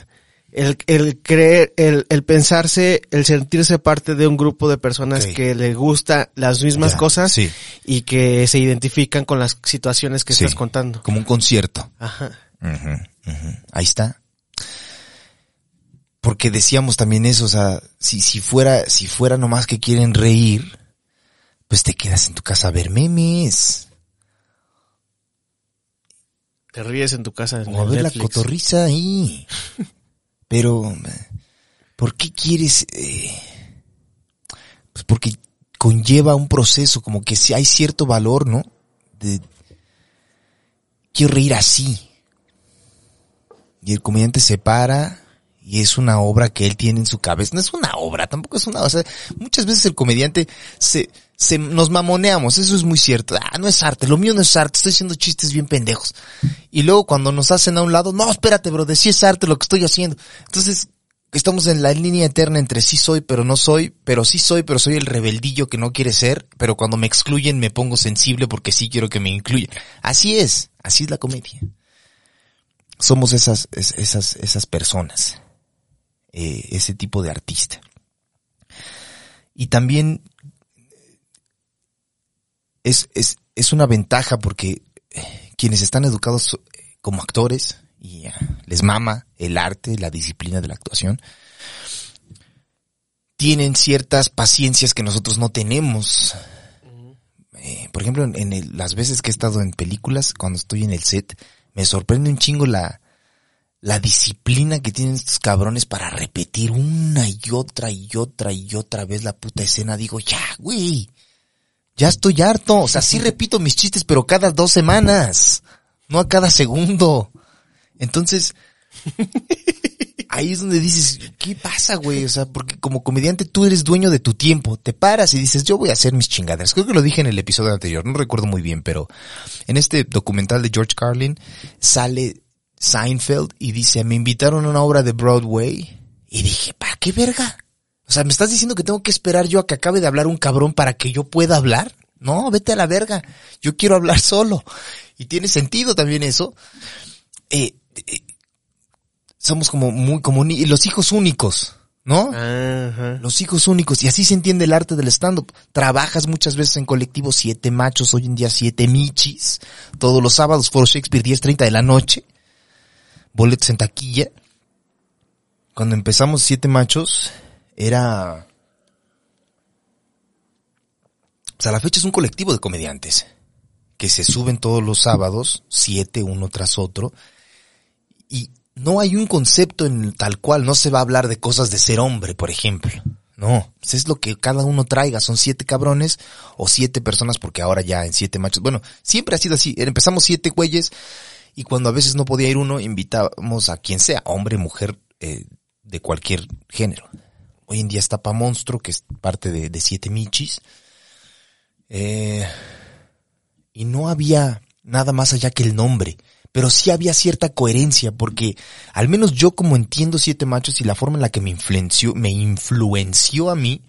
B: El, el creer, el, el pensarse, el sentirse parte de un grupo de personas que le gusta las mismas
A: Ya,
B: cosas
A: sí.
B: y que se identifican con las situaciones que
A: Sí.
B: estás contando.
A: como un concierto.
B: Ajá.
A: Ahí está. Porque decíamos también eso, o sea, si, si fuera, si fuera nomás que quieren reír, pues te quedas en tu casa a ver memes.
B: Te ríes en tu casa. en
A: O a ver la cotorriza ahí. *laughs* Pero, ¿por qué quieres? eh, pues porque conlleva un proceso, como que si hay cierto valor, ¿no? De, quiero reír así. Y el comediante se para y es una obra que él tiene en su cabeza. No es una obra, tampoco es una, o sea, muchas veces el comediante se, se, nos mamoneamos, eso es muy cierto. Ah, no es arte, lo mío no es arte, estoy haciendo chistes bien pendejos. Y luego cuando nos hacen a un lado, no, espérate, bro, de sí es arte lo que estoy haciendo. Entonces, estamos en la línea eterna entre sí soy, pero no soy, pero sí soy, pero soy el rebeldillo que no quiere ser, pero cuando me excluyen me pongo sensible porque sí quiero que me incluyan. Así es, así es la comedia. Somos esas, es- esas, esas personas, eh, ese tipo de artista. Y también es, es, es una ventaja porque eh, quienes están educados eh, como actores y les mama el arte, la disciplina de la actuación, tienen ciertas paciencias que nosotros no tenemos. Eh, por ejemplo, en, en el- las veces que he estado en películas, cuando estoy en el set, me sorprende un chingo la, la disciplina que tienen estos cabrones para repetir una y otra y otra y otra vez la puta escena. Digo, ya, güey, ya estoy harto. O sea, sí repito mis chistes, pero cada dos semanas, no a cada segundo. Entonces, ahí es donde dices, ¿qué pasa, güey? O sea, porque como comediante tú eres dueño de tu tiempo. Te paras y dices, yo voy a hacer mis chingaderas. Creo que lo dije en el episodio anterior, no recuerdo muy bien, pero en este documental de George Carlin sale Seinfeld y dice, me invitaron a una obra de Broadway y dije, ¿para qué verga? O sea, ¿me estás diciendo que tengo que esperar yo a que acabe de hablar un cabrón para que yo pueda hablar? No, vete a la verga. Yo quiero hablar solo. Y tiene sentido también eso. Eh, eh, somos como muy, como ni- los hijos únicos, ¿no?
B: Ajá.
A: Los hijos únicos. Y así se entiende el arte del stand-up. Trabajas muchas veces en colectivo, siete machos, hoy en día siete michis. Todos los sábados, Foro Shakespeare, 10.30 de la noche. Boletos en taquilla. Cuando empezamos siete machos, era... Pues a la fecha es un colectivo de comediantes. Que se suben todos los sábados, siete uno tras otro. Y no hay un concepto en tal cual, no se va a hablar de cosas de ser hombre, por ejemplo. No, pues es lo que cada uno traiga, son siete cabrones o siete personas, porque ahora ya en siete machos, bueno, siempre ha sido así, empezamos siete güeyes y cuando a veces no podía ir uno, invitábamos a quien sea, hombre, mujer, eh, de cualquier género. Hoy en día está Pa Monstruo, que es parte de, de siete michis, eh, y no había nada más allá que el nombre pero sí había cierta coherencia, porque al menos yo como entiendo Siete Machos y la forma en la que me influenció, me influenció a mí,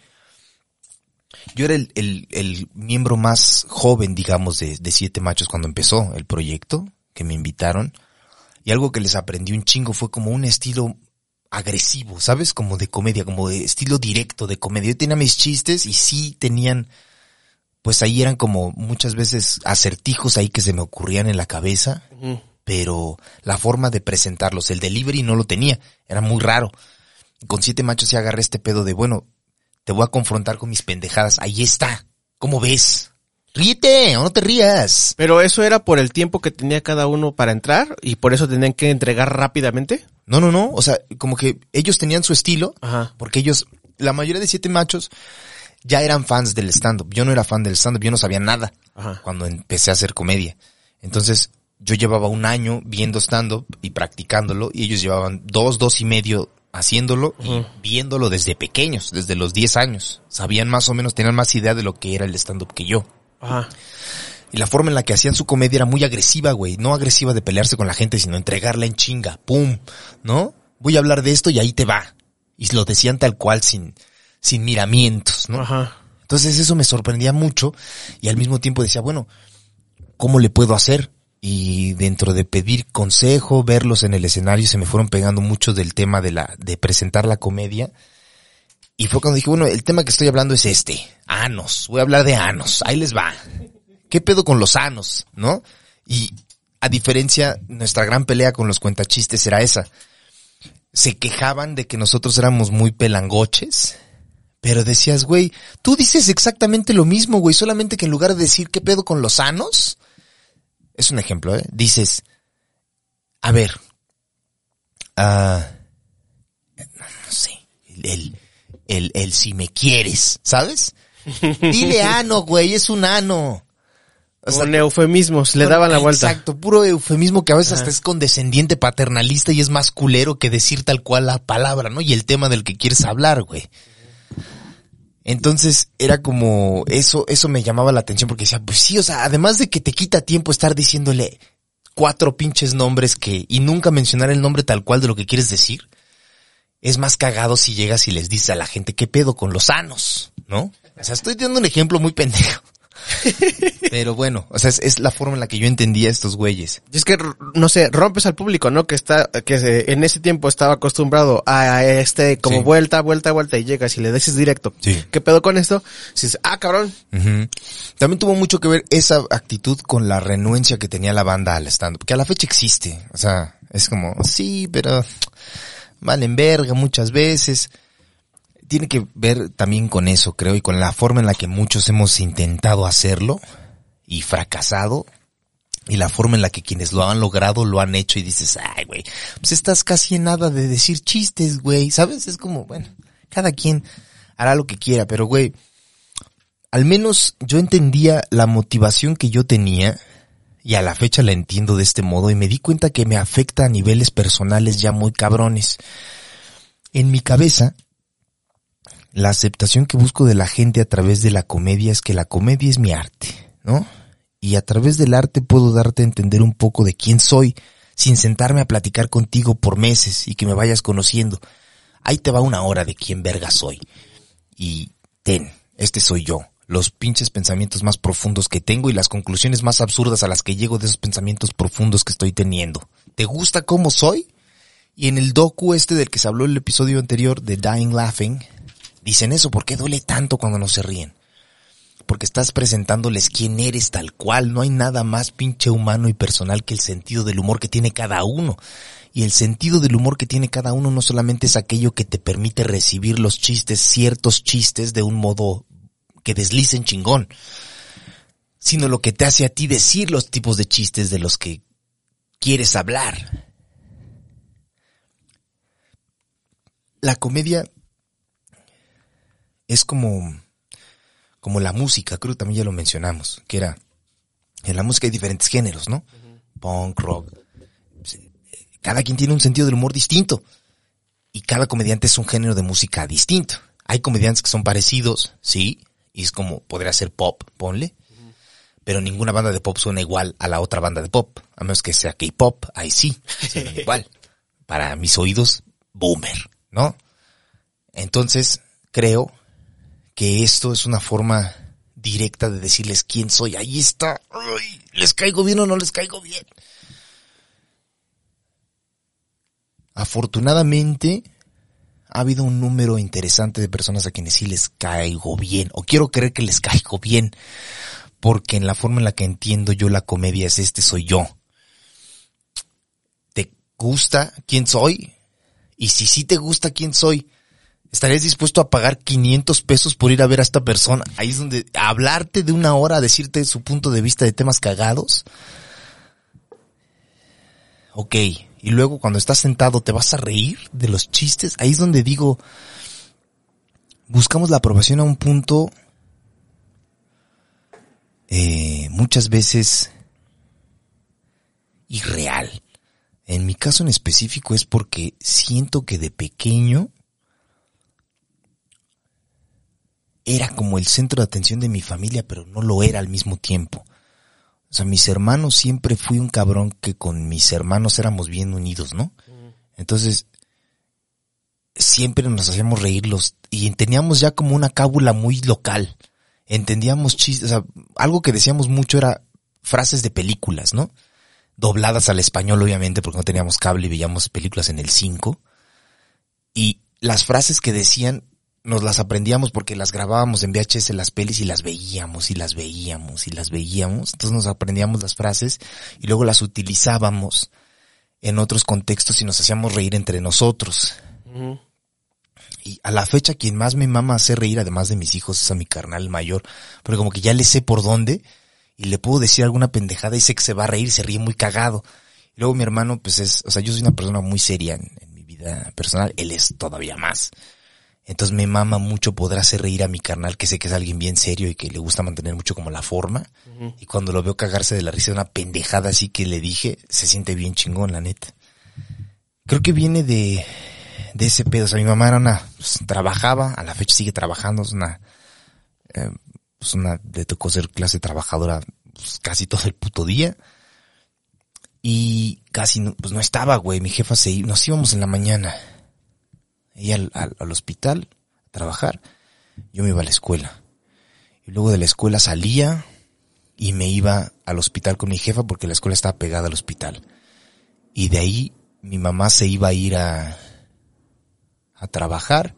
A: Yo era el, el, el miembro más joven, digamos, de, de Siete Machos cuando empezó el proyecto, que me invitaron. Y algo que les aprendí un chingo fue como un estilo agresivo, ¿sabes? Como de comedia, como de estilo directo de comedia. Yo tenía mis chistes y sí tenían, pues ahí eran como muchas veces acertijos ahí que se me ocurrían en la cabeza, pero la forma de presentarlos, el delivery no lo tenía, era muy raro. Con siete machos se agarré este pedo de, bueno, te voy a confrontar con mis pendejadas, ahí está, ¿cómo ves? Ríete o no te rías.
B: Pero eso era por el tiempo que tenía cada uno para entrar y por eso tenían que entregar rápidamente.
A: No, no, no. O sea, como que ellos tenían su estilo,
B: Ajá.
A: porque ellos, la mayoría de siete machos, ya eran fans del stand-up. Yo no era fan del stand-up, yo no sabía nada
B: Ajá.
A: cuando empecé a hacer comedia. Entonces, yo llevaba un año viendo stand-up y practicándolo, y ellos llevaban dos, dos y medio haciéndolo y viéndolo desde pequeños, desde los 10 años. Sabían más o menos, tenían más idea de lo que era el stand-up que yo.
B: Ajá.
A: Y la forma en la que hacían su comedia era muy agresiva, güey. No agresiva de pelearse con la gente, sino entregarla en chinga. ¡Pum! ¿No? Voy a hablar de esto y ahí te va. Y lo decían tal cual, sin, sin miramientos, ¿no?
B: Ajá.
A: Entonces eso me sorprendía mucho y al mismo tiempo decía, bueno, ¿cómo le puedo hacer? Y dentro de pedir consejo, verlos en el escenario, se me fueron pegando mucho del tema de la, de presentar la comedia. Y fue cuando dije, bueno, el tema que estoy hablando es este. Anos. Voy a hablar de anos. Ahí les va. ¿Qué pedo con los anos? ¿No? Y a diferencia, nuestra gran pelea con los cuentachistes era esa. Se quejaban de que nosotros éramos muy pelangoches. Pero decías, güey, tú dices exactamente lo mismo, güey, solamente que en lugar de decir qué pedo con los anos, es un ejemplo, ¿eh? Dices, a ver, ah, no sé, el, el, el si me quieres, ¿sabes? *laughs* Dile ano, güey, es un ano. O sea,
B: Con eufemismos, le daban la vuelta.
A: Exacto, puro eufemismo que a veces hasta es condescendiente, paternalista y es más culero que decir tal cual la palabra, ¿no? Y el tema del que quieres hablar, güey. Entonces era como eso, eso me llamaba la atención porque decía, pues sí, o sea, además de que te quita tiempo estar diciéndole cuatro pinches nombres que y nunca mencionar el nombre tal cual de lo que quieres decir, es más cagado si llegas y les dices a la gente qué pedo con los sanos, ¿no? O sea, estoy dando un ejemplo muy pendejo. Pero bueno, o sea, es, es la forma en la que yo entendía estos güeyes.
B: Y es que, no sé, rompes al público, ¿no? Que está, que se- en ese tiempo estaba acostumbrado a este, como
A: Sí.
B: vuelta, vuelta, vuelta, y llegas y le dices directo.
A: Sí.
B: ¿Qué pedo con esto? Dices, ah, cabrón.
A: También tuvo mucho que ver esa actitud con la renuencia que tenía la banda al stand-up, que a la fecha existe. O sea, es como, sí, pero valen verga muchas veces. Tiene que ver también con eso, creo, y con la forma en la que muchos hemos intentado hacerlo y fracasado. Y la forma en la que quienes lo han logrado lo han hecho y dices, ay, güey, pues estás casi en nada de decir chistes, güey, ¿sabes? Es como, bueno, cada quien hará lo que quiera, pero, güey, al menos yo entendía la motivación que yo tenía y a la fecha la entiendo de este modo y me di cuenta que me afecta a niveles personales ya muy cabrones. En mi cabeza, la aceptación que busco de la gente a través de la comedia es que la comedia es mi arte, ¿no? Y a través del arte puedo darte a entender un poco de quién soy sin sentarme a platicar contigo por meses y que me vayas conociendo. Ahí te va una hora de quién verga soy. Y ten, este soy yo. Los pinches pensamientos más profundos que tengo y las conclusiones más absurdas a las que llego de esos pensamientos profundos que estoy teniendo. ¿Te gusta cómo soy? Y en el docu este del que se habló en el episodio anterior de Dying Laughing, dicen eso, ¿por qué duele tanto cuando no se ríen? Porque estás presentándoles quién eres tal cual, no hay nada más pinche humano y personal que el sentido del humor que tiene cada uno. Y el sentido del humor que tiene cada uno no solamente es aquello que te permite recibir los chistes, ciertos chistes de un modo que deslicen chingón, sino lo que te hace a ti decir los tipos de chistes de los que quieres hablar. La comedia es como, como la música, creo que también ya lo mencionamos, que era, en la música hay diferentes géneros, ¿no? Punk, rock. Cada quien tiene un sentido del humor distinto. Y cada comediante es un género de música distinto. Hay comediantes que son parecidos, sí, y es como, podría ser pop, ponle. Pero ninguna banda de pop suena igual a la otra banda de pop. A menos que sea K-pop, ahí sí, suena igual. Para mis oídos, boomer, ¿no? Entonces, creo que esto es una forma directa de decirles quién soy. Ahí está. ¿Les caigo bien o no les caigo bien? Afortunadamente, ha habido un número interesante de personas a quienes sí les caigo bien, o quiero creer que les caigo bien, porque en la forma en la que entiendo yo la comedia es este soy yo. ¿Te gusta quién soy? Y si sí te gusta quién soy, ¿estarías dispuesto a pagar 500 pesos por ir a ver a esta persona? Ahí es donde, hablarte de una hora, a decirte su punto de vista de temas cagados. Ok, y luego cuando estás sentado te vas a reír de los chistes. Ahí es donde digo, buscamos la aprobación a un punto eh, muchas veces irreal. En mi caso en específico es porque siento que de pequeño era como el centro de atención de mi familia, pero no lo era al mismo tiempo. O sea, mis hermanos siempre fui un cabrón que con mis hermanos éramos bien unidos, ¿no? Entonces, siempre nos hacíamos reírlos y teníamos ya como una cábula muy local. Entendíamos chistes, o sea, algo que decíamos mucho era frases de películas, ¿no? Dobladas al español, obviamente, porque no teníamos cable y veíamos películas en el 5. Y las frases que decían nos las aprendíamos porque las grabábamos en VHS las pelis y las veíamos y las veíamos y las veíamos. Entonces nos aprendíamos las frases y luego las utilizábamos en otros contextos y nos hacíamos reír entre nosotros. Y a la fecha quien más me mama hacer reír, además de mis hijos, es a mi carnal mayor. Porque como que ya le sé por dónde y le puedo decir alguna pendejada y sé que se va a reír, se ríe muy cagado. Y luego mi hermano, pues es, o sea, yo soy una persona muy seria en, en mi vida personal, él es todavía más. Entonces me mama mucho poder hacer reír a mi carnal, que sé que es alguien bien serio y que le gusta mantener mucho como la forma. Y cuando lo veo cagarse de la risa de una pendejada así que le dije, se siente bien chingón, la neta. Creo que viene de, de ese pedo. O sea, mi mamá era una, pues, trabajaba, a la fecha sigue trabajando, es una, eh, pues una, le tocó ser clase trabajadora pues, casi todo el puto día. Y casi no, pues no estaba, güey. Mi jefa se iba, nos íbamos en la mañana ella al, al, al, hospital a trabajar, yo me iba a la escuela. Y luego de la escuela salía y me iba al hospital con mi jefa porque la escuela estaba pegada al hospital. Y de ahí mi mamá se iba a ir a, a trabajar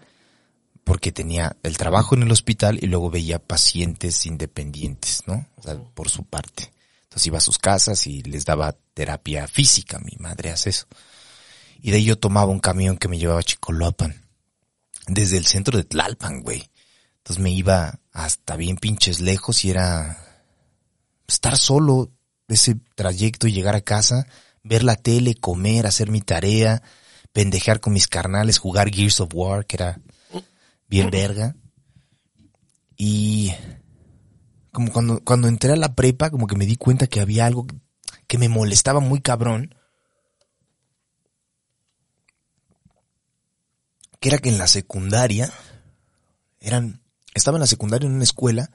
A: porque tenía el trabajo en el hospital y luego veía pacientes independientes, ¿no? O sea, por su parte. Entonces iba a sus casas y les daba terapia física, mi madre hace eso. Y de ahí yo tomaba un camión que me llevaba a Chicolopan. Desde el centro de Tlalpan, güey. Entonces me iba hasta bien pinches lejos y era estar solo ese trayecto y llegar a casa, ver la tele, comer, hacer mi tarea, pendejear con mis carnales, jugar Gears of War, que era bien verga. Y como cuando, cuando entré a la prepa, como que me di cuenta que había algo que me molestaba muy cabrón que era que en la secundaria, eran, estaba en la secundaria en una escuela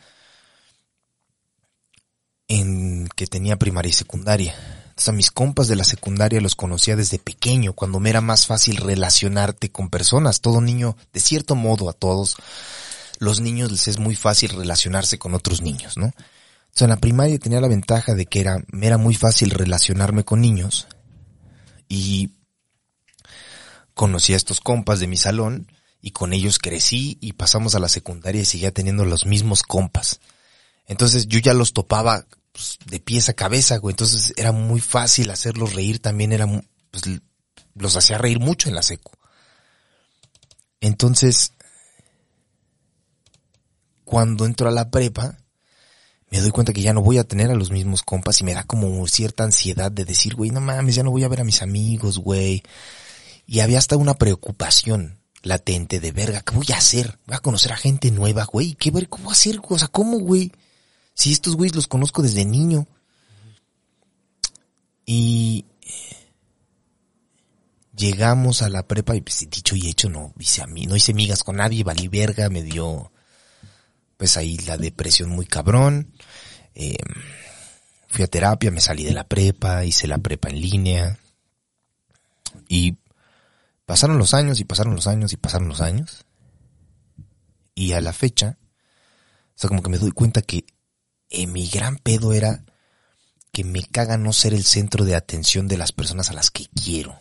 A: en que tenía primaria y secundaria. Entonces a mis compas de la secundaria los conocía desde pequeño, cuando me era más fácil relacionarte con personas. Todo niño, de cierto modo a todos, los niños les es muy fácil relacionarse con otros niños, ¿no? Entonces en la primaria tenía la ventaja de que era, me era muy fácil relacionarme con niños y conocí a estos compas de mi salón y con ellos crecí y pasamos a la secundaria y seguía teniendo los mismos compas. Entonces yo ya los topaba pues, de pies a cabeza, güey. Entonces era muy fácil hacerlos reír. También era, pues, los hacía reír mucho en la secu. Entonces, cuando entro a la prepa, me doy cuenta que ya no voy a tener a los mismos compas y me da como cierta ansiedad de decir, güey, no mames, ya no voy a ver a mis amigos, güey y había hasta una preocupación latente de verga, ¿qué voy a hacer? Voy a conocer a gente nueva, güey, ¿qué ver, cómo hacer? O sea, ¿cómo, güey? Si estos güeyes los conozco desde niño. Y llegamos a la prepa y pues dicho y hecho no hice a mí, no hice migas con nadie, valí verga, me dio pues ahí la depresión muy cabrón. Eh, fui a terapia, me salí de la prepa, hice la prepa en línea. Y Pasaron los años y pasaron los años y pasaron los años. Y a la fecha, sea, como que me doy cuenta que eh, mi gran pedo era que me caga no ser el centro de atención de las personas a las que quiero.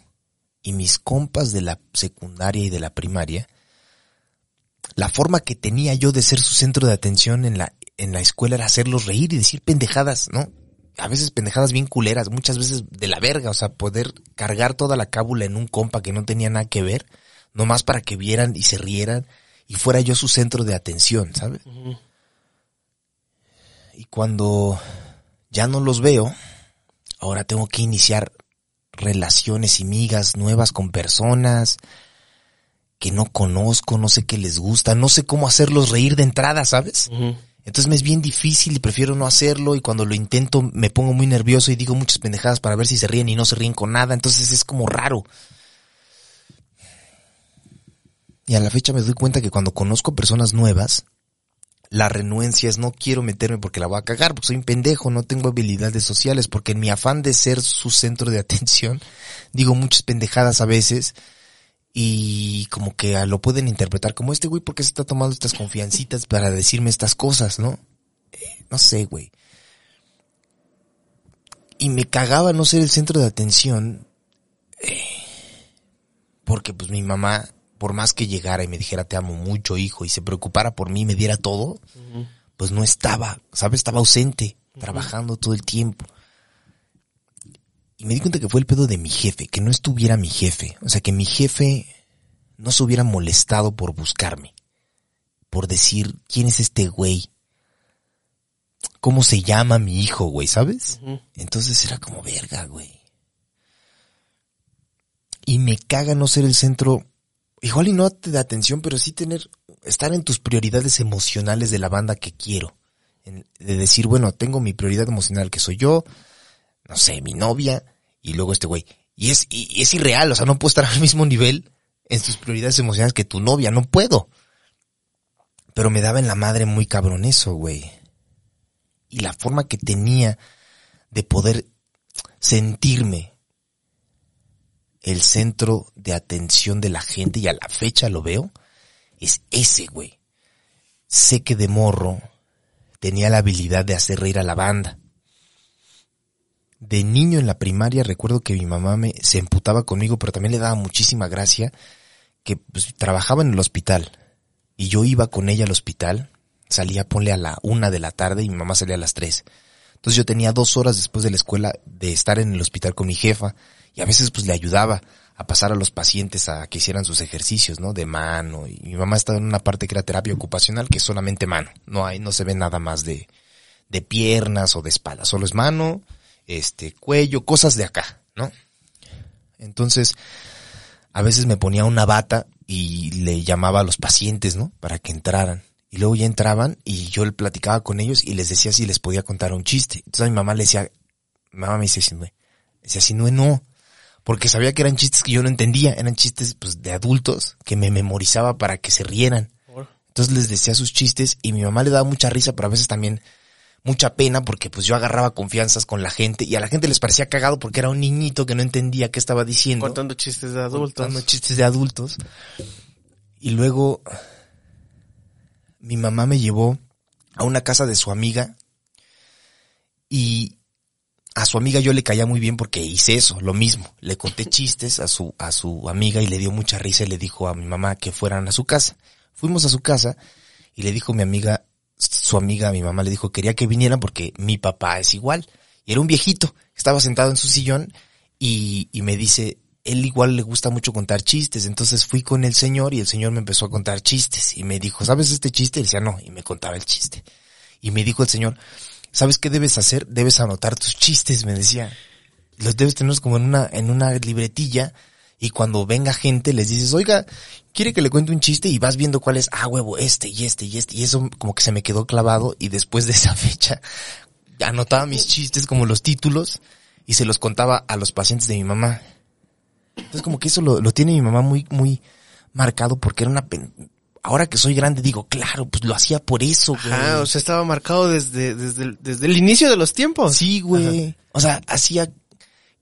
A: Y mis compas de la secundaria y de la primaria, la forma que tenía yo de ser su centro de atención en la, en la escuela era hacerlos reír y decir pendejadas, ¿no? A veces pendejadas bien culeras, muchas veces de la verga, o sea, poder cargar toda la cábula en un compa que no tenía nada que ver, nomás para que vieran y se rieran y fuera yo su centro de atención, ¿sabes? Y cuando ya no los veo, ahora tengo que iniciar relaciones y migas nuevas con personas que no conozco, no sé qué les gusta, no sé cómo hacerlos reír de entrada, ¿sabes? Entonces me es bien difícil y prefiero no hacerlo y cuando lo intento me pongo muy nervioso y digo muchas pendejadas para ver si se ríen y no se ríen con nada, entonces es como raro. Y a la fecha me doy cuenta que cuando conozco personas nuevas, la renuencia es no quiero meterme porque la voy a cagar, porque soy un pendejo, no tengo habilidades sociales, porque en mi afán de ser su centro de *laughs* atención, digo muchas pendejadas a veces y como que lo pueden interpretar como este güey, porque se está tomando estas confiancitas para decirme estas cosas, no? Eh, no sé, güey. Y me cagaba no ser el centro de atención, eh, porque pues mi mamá por más que llegara y me dijera te amo mucho, hijo, y se preocupara por mí, me diera todo, pues no estaba, ¿sabes? Estaba ausente, trabajando todo el tiempo. Y me di cuenta que fue el pedo de mi jefe, que no estuviera mi jefe. O sea, que mi jefe no se hubiera molestado por buscarme. Por decir, ¿quién es este güey? ¿Cómo se llama mi hijo, güey? ¿Sabes? Entonces era como verga, güey. Y me caga no ser el centro igual y no da atención, pero sí tener, estar en tus prioridades emocionales de la banda que quiero. de decir, bueno, tengo mi prioridad emocional que soy yo, no sé, mi novia, y luego este güey. Y es, y, es irreal, o sea, no puedo estar *laughs* al mismo nivel en tus prioridades emocionales que tu novia, no puedo. Pero me daba en la madre muy cabrón eso, güey. Y la forma que tenía de poder sentirme el centro de atención de la gente y a la fecha lo veo, es ese, güey. Sé que de morro tenía la habilidad de hacer reír a la banda. De niño en la primaria recuerdo que mi mamá me se emputaba conmigo, pero también le daba muchísima gracia que pues, trabajaba en el hospital y yo iba con ella al hospital, salía ponle a la una de la tarde y mi mamá salía a las tres. Entonces yo tenía dos horas después de la escuela de estar en el hospital con mi jefa y a veces pues le ayudaba a pasar a los pacientes a que hicieran sus ejercicios, ¿no? De mano. Y mi mamá estaba en una parte que era terapia ocupacional, que es solamente mano. No hay, no se ve nada más de, de piernas o de espalda. Solo es mano, este, cuello, cosas de acá, ¿no? Entonces, a veces me ponía una bata y le llamaba a los pacientes, ¿no? Para que entraran. Y luego ya entraban y yo le platicaba con ellos y les decía si les podía contar un chiste. Entonces a mi mamá le decía, mamá me dice, decía, si no, no porque sabía que eran chistes que yo no entendía, eran chistes pues de adultos que me memorizaba para que se rieran. Entonces les decía sus chistes y mi mamá le daba mucha risa, pero a veces también mucha pena porque pues yo agarraba confianzas con la gente y a la gente les parecía cagado porque era un niñito que no entendía qué estaba diciendo.
B: Contando chistes de adultos.
A: Contando chistes de adultos. Y luego mi mamá me llevó a una casa de su amiga y a su amiga yo le caía muy bien porque hice eso, lo mismo. Le conté *laughs* chistes a su, a su amiga y le dio mucha risa y le dijo a mi mamá que fueran a su casa. Fuimos a su casa y le dijo mi amiga, su amiga, mi mamá le dijo quería que vinieran porque mi papá es igual. Y era un viejito, estaba sentado en su sillón y, y me dice, él igual le gusta mucho contar chistes. Entonces fui con el señor y el señor me empezó a contar chistes y me dijo, ¿sabes este chiste? Y decía, no, y me contaba el chiste. Y me dijo el señor, ¿sabes qué debes hacer? Debes anotar tus chistes, me decía. Los debes tener como en una, en una libretilla y cuando venga gente les dices, oiga, quiere que le cuente un chiste y vas viendo cuál es, ah, huevo, este y este y este. Y eso como que se me quedó clavado y después de *laughs* esa fecha anotaba mis chistes como los títulos y se los contaba a los pacientes de mi mamá. Entonces como que eso lo, lo tiene mi mamá muy, muy marcado porque era una, ahora que soy grande digo, claro, pues lo hacía por eso, güey.
B: Ah, o sea, estaba marcado desde, desde, el, desde el inicio de los tiempos.
A: Sí, güey. O sea, hacía,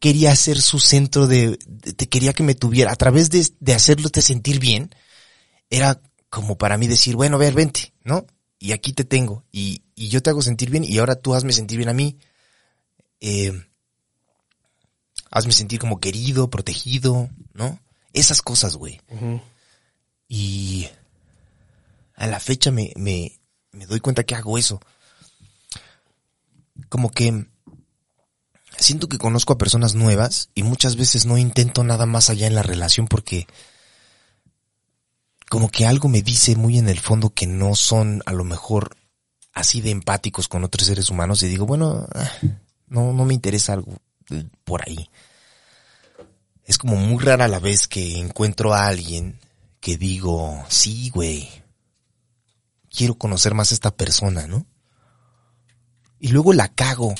A: quería ser su centro de, te quería que me tuviera, a través de, de hacerlo te sentir bien, era como para mí decir, bueno, a ver, vente, ¿no? y aquí te tengo, y, y yo te hago sentir bien, y ahora tú hazme sentir bien a mí. Eh, hazme sentir como querido, protegido, ¿no? Esas cosas, güey. Y a la fecha me, me, me doy cuenta que hago eso. Como que siento que conozco a personas nuevas y muchas veces no intento nada más allá en la relación porque como que algo me dice muy en el fondo que no son a lo mejor así de empáticos con otros seres humanos y digo, bueno, ah, no, no me interesa algo por ahí. Es como muy rara la vez que encuentro a alguien que digo, sí, güey, quiero conocer más a esta persona, ¿no? Y luego la cago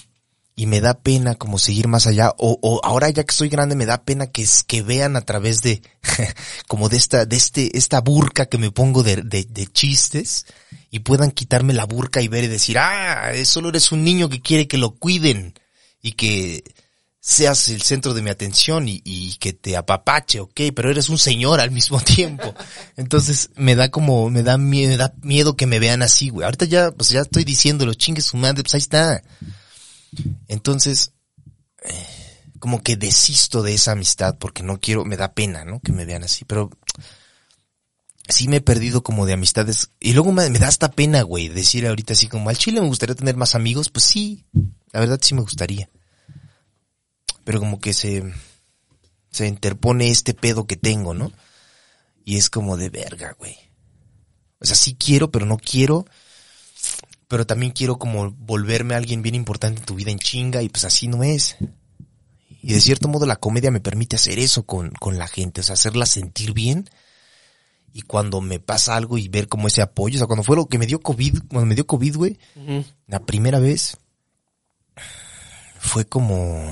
A: y me da pena como seguir más allá o, o ahora ya que soy grande me da pena que, que vean a través de *laughs* como de esta de este esta burca que me pongo de, de, de chistes y puedan quitarme la burca y ver y decir ah solo eres un niño que quiere que lo cuiden y que seas el centro de mi atención y, y que te apapache, ok, pero eres un señor al mismo *laughs* tiempo. Entonces me da como, me da miedo, me da miedo que me vean así, güey. Ahorita ya, pues ya estoy diciéndolo, chingue su madre, pues ahí está. Entonces, como que desisto de esa amistad porque no quiero, me da pena, ¿no? Que me vean así, pero sí me he perdido como de amistades. Y luego me, me da hasta pena, güey, decir ahorita así como, al chile me gustaría tener más amigos, pues sí, la verdad sí me gustaría. Pero como que se, se interpone este pedo que tengo, ¿no? Y es como de verga, güey. O sea, sí quiero, pero no quiero. Pero también quiero como volverme alguien bien importante en tu vida en chinga y pues así no es. Y de cierto modo la comedia me permite hacer eso con, con la gente, o sea, hacerla sentir bien. Y cuando me pasa algo y ver como ese apoyo, o sea, cuando fue lo que me dio COVID, cuando me dio COVID, güey, la primera vez fue como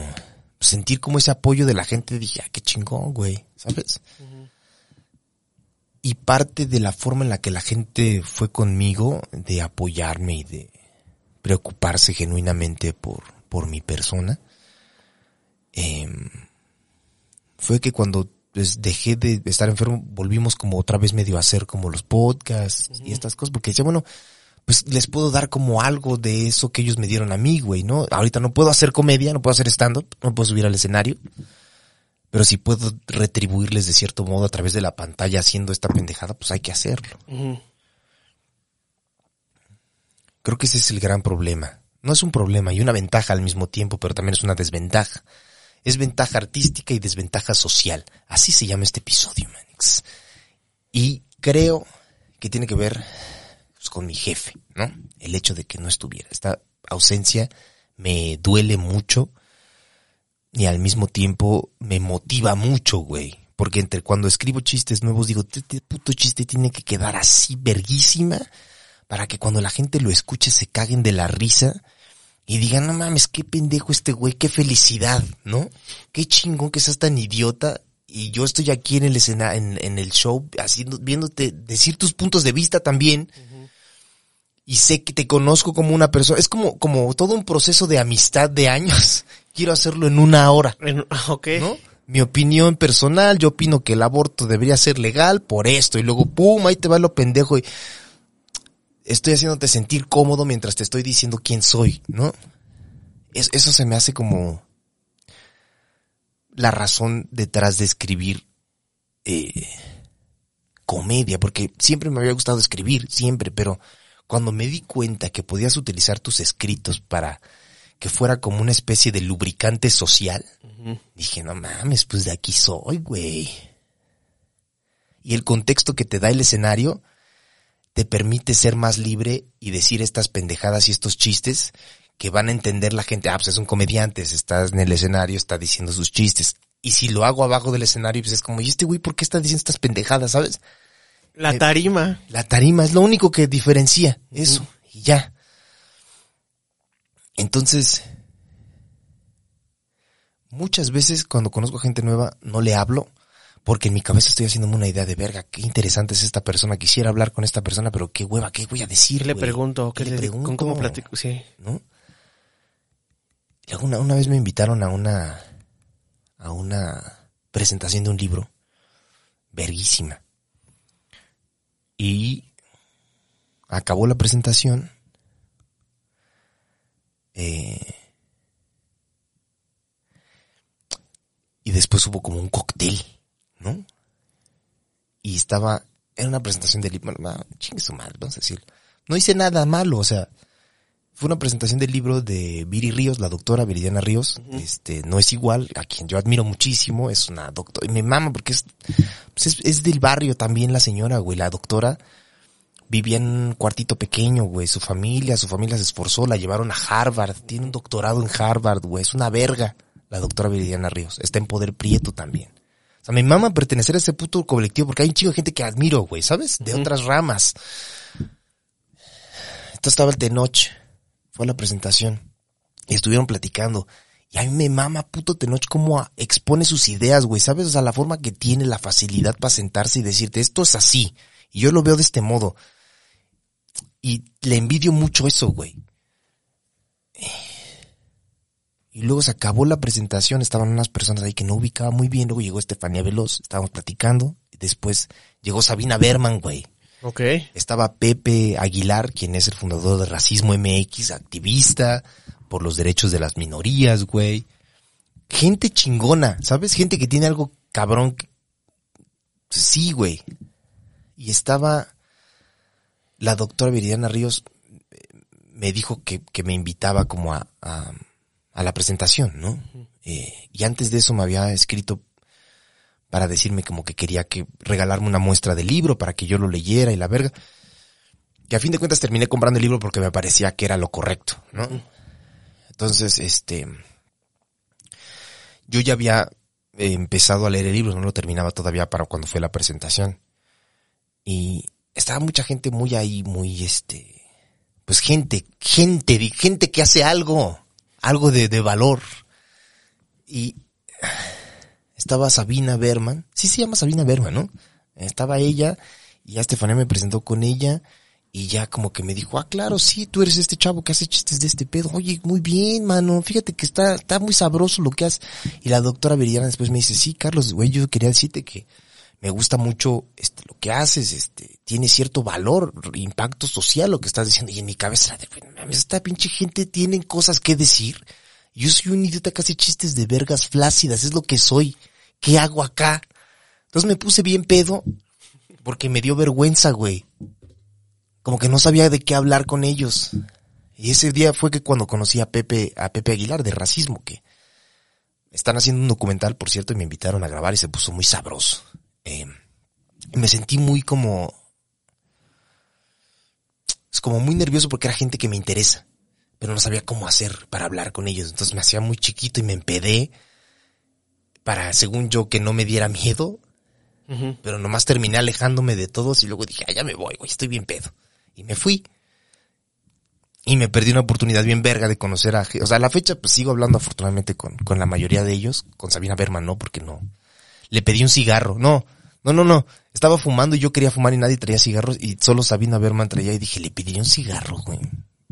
A: sentir como ese apoyo de la gente, dije, ah, qué chingón, güey, ¿sabes? Y parte de la forma en la que la gente fue conmigo, de apoyarme y de preocuparse genuinamente por, por mi persona, em, fue que cuando pues, dejé de estar enfermo, volvimos como otra vez medio a hacer como los podcasts y estas cosas, porque decía, bueno, pues les puedo dar como algo de eso que ellos me dieron a mí, güey, ¿no? Ahorita no puedo hacer comedia, no puedo hacer stand-up, no puedo subir al escenario, pero si puedo retribuirles de cierto modo a través de la pantalla haciendo esta pendejada, pues hay que hacerlo. Creo que ese es el gran problema. No es un problema y una ventaja al mismo tiempo, pero también es una desventaja. Es ventaja artística y desventaja social. Así se llama este episodio, Manix. Y creo que tiene que ver pues, con mi jefe, ¿no? El hecho de que no estuviera. Esta ausencia me duele mucho y al mismo tiempo me motiva mucho, güey. Porque entre cuando escribo chistes nuevos digo, este puto chiste tiene que quedar así verguísima para que cuando la gente lo escuche se caguen de la risa y digan, no mames, qué pendejo este güey, qué felicidad, ¿no? Qué chingón que seas tan idiota y yo estoy aquí en el escena, en, en el show, haciendo, viéndote decir tus puntos de vista también. Y sé que te conozco como una persona. Es como, como todo un proceso de amistad de años. *laughs* Quiero hacerlo en una hora.
B: En- *laughs* ok.
A: ¿no? Mi opinión personal, yo opino que el aborto debería ser legal por esto, y luego, pum, ahí te va lo pendejo, y estoy haciéndote sentir cómodo mientras te estoy diciendo quién soy, ¿no? Es- eso se me hace como la razón detrás de escribir eh, comedia, porque siempre me había gustado escribir, siempre, pero cuando me di cuenta que podías utilizar tus escritos para que fuera como una especie de lubricante social. Dije, no mames, pues de aquí soy, güey. Y el contexto que te da el escenario te permite ser más libre y decir estas pendejadas y estos chistes que van a entender la gente. Ah, pues es un comediante, estás en el escenario, está diciendo sus chistes. Y si lo hago abajo del escenario, pues es como, ¿y este güey por qué está diciendo estas pendejadas, sabes?
B: La
A: Eh,
B: tarima.
A: La tarima es lo único que diferencia eso. Y ya. Entonces, muchas veces cuando conozco a gente nueva no le hablo porque en mi cabeza estoy haciéndome una idea de verga, qué interesante es esta persona, quisiera hablar con esta persona, pero qué hueva, qué voy a decir.
B: ¿Qué le pregunto? ¿Qué
A: ¿Qué
B: le,
A: le
B: ¿Con
A: pregunto?
B: cómo platico? Sí.
A: ¿no? Y una, una vez me invitaron a una, a una presentación de un libro, verguísima. Y acabó la presentación. Eh, y después hubo como un cóctel, ¿no? Y estaba, era una presentación de bueno, chingue su madre, vamos a decirlo. No hice nada malo, o sea, fue una presentación del libro de Viri Ríos, la doctora Viridiana Ríos. Este, no es igual, a quien yo admiro muchísimo, es una doctora, y me mama porque es, pues es, es del barrio también la señora, güey, la doctora vivía en un cuartito pequeño, güey, su familia, su familia se esforzó, la llevaron a Harvard, tiene un doctorado en Harvard, güey, es una verga, la doctora Viridiana Ríos, está en Poder Prieto también. O sea, me mama pertenecer a ese puto colectivo porque hay un chico de gente que admiro, güey, ¿sabes? De otras ramas. Entonces estaba el Tenoch, fue la presentación y estuvieron platicando. Y a mí me mama puto Tenoch cómo expone sus ideas, güey, ¿sabes? O sea, la forma que tiene, la facilidad para sentarse y decirte, esto es así. Y yo lo veo de este modo. Y le envidio mucho eso, güey. Y luego se acabó la presentación, estaban unas personas ahí que no ubicaba muy bien, luego llegó Estefanía Veloz, estábamos platicando, después llegó Sabina Berman, güey.
B: Ok.
A: Estaba Pepe Aguilar, quien es el fundador de Racismo MX, activista por los derechos de las minorías, güey. Gente chingona, ¿sabes? Gente que tiene algo cabrón. que- Sí, güey. Y estaba la doctora Viridiana Ríos, eh, me dijo que, que me invitaba como a, a, a la presentación, ¿no? Eh, y antes de eso me había escrito para decirme como que quería que regalarme una muestra del libro para que yo lo leyera y la verga. Y a fin de cuentas terminé comprando el libro porque me parecía que era lo correcto, ¿no? Entonces, este, yo ya había eh, empezado a leer el libro, no lo terminaba todavía para cuando fue la presentación. Y estaba mucha gente muy ahí, muy este, pues gente, gente, gente que hace algo, algo de, de valor. Y estaba Sabina Berman, sí se llama Sabina Berman, ¿no? Estaba ella y ya Estefanía me presentó con ella y ya como que me dijo, ah, claro, sí, tú eres este chavo que hace chistes de este pedo. Oye, muy bien, mano, fíjate que está, está muy sabroso lo que haces. Y la doctora Viridiana después me dice, sí, Carlos, güey, yo quería decirte que me gusta mucho este, lo que haces, este, tiene cierto valor, impacto social lo que estás diciendo. Y en mi cabeza, de, "Güey, no mames, esta pinche gente tiene cosas que decir. Yo soy un idiota que hace chistes de vergas flácidas, es lo que soy. ¿Qué hago acá? Entonces me puse bien pedo porque me dio vergüenza, güey. Como que no sabía de qué hablar con ellos. Y ese día fue que cuando conocí a Pepe, a Pepe Aguilar de racismo, que están haciendo un documental, por cierto, y me invitaron a grabar y se puso muy sabroso. Eh, me sentí muy como, es como muy nervioso porque era gente que me interesa, pero no sabía cómo hacer para hablar con ellos. Entonces me hacía muy chiquito y me empedé para, según yo, que no me diera miedo, pero nomás terminé alejándome de todos y luego dije, ah, ya me voy, güey, estoy bien pedo. Y me fui. Y me perdí una oportunidad bien verga de conocer a... O sea, a la fecha pues sigo hablando afortunadamente con, con la mayoría de ellos. Con Sabina Berman no, porque no. Le pedí un cigarro. No, no, no, no. Estaba fumando y yo quería fumar y nadie traía cigarros y solo Sabina Berman traía y dije, le pediría un cigarro, güey.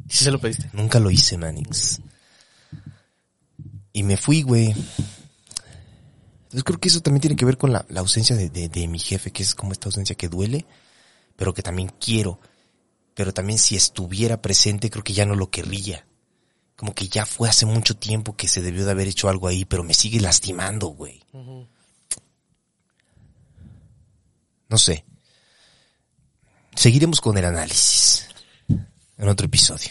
B: Sí se lo pediste.
A: Nunca lo hice, Manix. Y me fui, güey. Entonces creo que eso también tiene que ver con la, la ausencia de, de- de mi jefe, que es como esta ausencia que duele, pero que también quiero. Pero también si estuviera presente, creo que ya no lo querría. Como que ya fue hace mucho tiempo que se debió de haber hecho algo ahí, pero me sigue lastimando, güey. No sé. Seguiremos con el análisis. En otro episodio.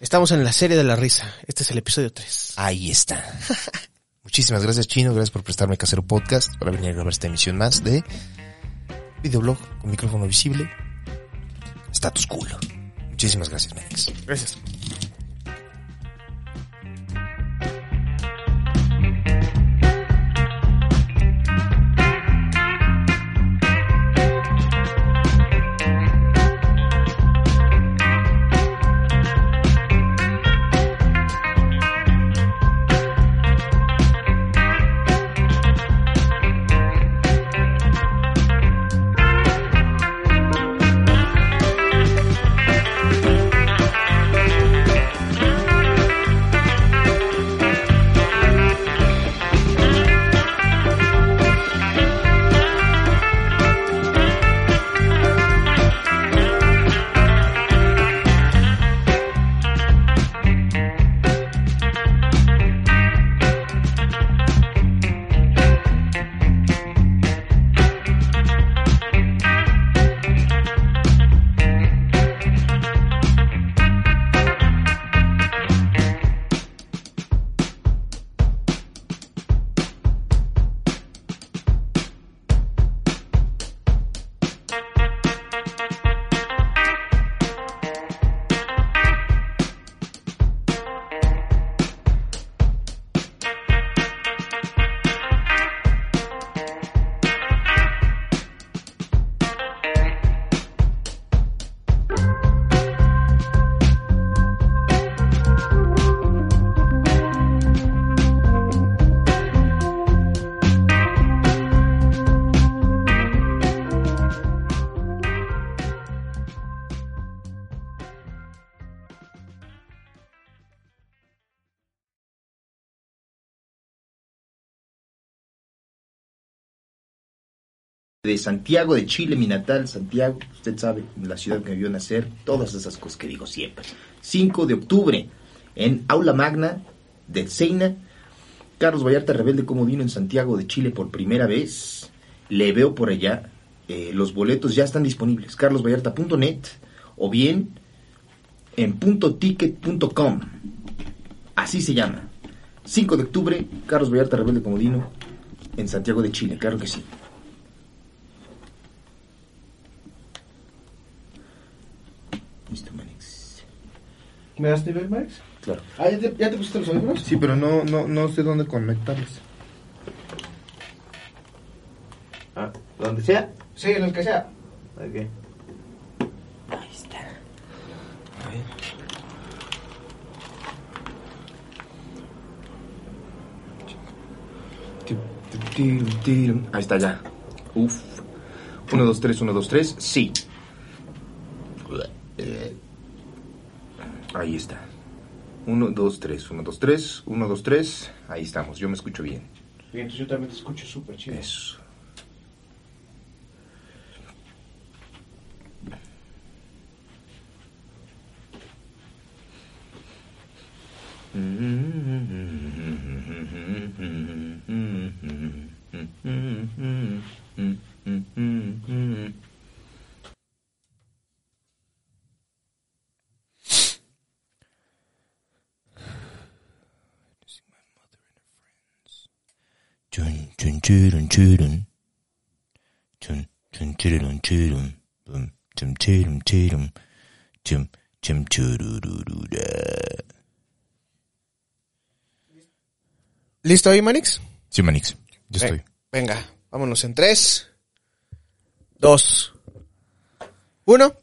B: Estamos en la serie de la risa. Este es el episodio 3.
A: Ahí está. *laughs* Muchísimas gracias, Chino. Gracias por prestarme Casero Podcast para venir a grabar esta emisión más de videoblog con micrófono visible. Status culo. Muchísimas gracias, Mex.
B: Gracias.
A: De Santiago de Chile, mi natal Santiago, usted sabe, la ciudad que me vio nacer, todas esas cosas que digo siempre. 5 de octubre, en Aula Magna de Seina, Carlos Vallarta Rebelde Comodino en Santiago de Chile por primera vez. Le veo por allá. Eh, los boletos ya están disponibles. carlosvallarta.net o bien en puntoticket.com. Así se llama. 5 de octubre, Carlos Vallarta Rebelde Comodino en Santiago de Chile, claro que sí. Listo, Manix.
C: ¿Me das nivel, Max?
A: Claro.
C: Ah, ¿ya te, ya te pusiste los audífonos?
D: Sí, pero no, no, no sé dónde conectarlos.
C: Ah, donde sea. Sí, en el que sea. Ok.
A: Ahí está ya. Uf. 1, 2, 3, 1, 2, 3. Sí. Ahí está. 1, 2, 3, 1, 2, 3, 1, 2, 3. Ahí estamos. Yo me escucho bien.
C: Bien, entonces yo también te escucho súper chido.
A: Eso. Chun churun churun. Chun chun churun churun. Chum churun churun. Chum chum churururura.
B: ¿Listo ahí, Manix?
A: Sí, Manix. Yo estoy.
B: Venga, vámonos en tres, dos, uno.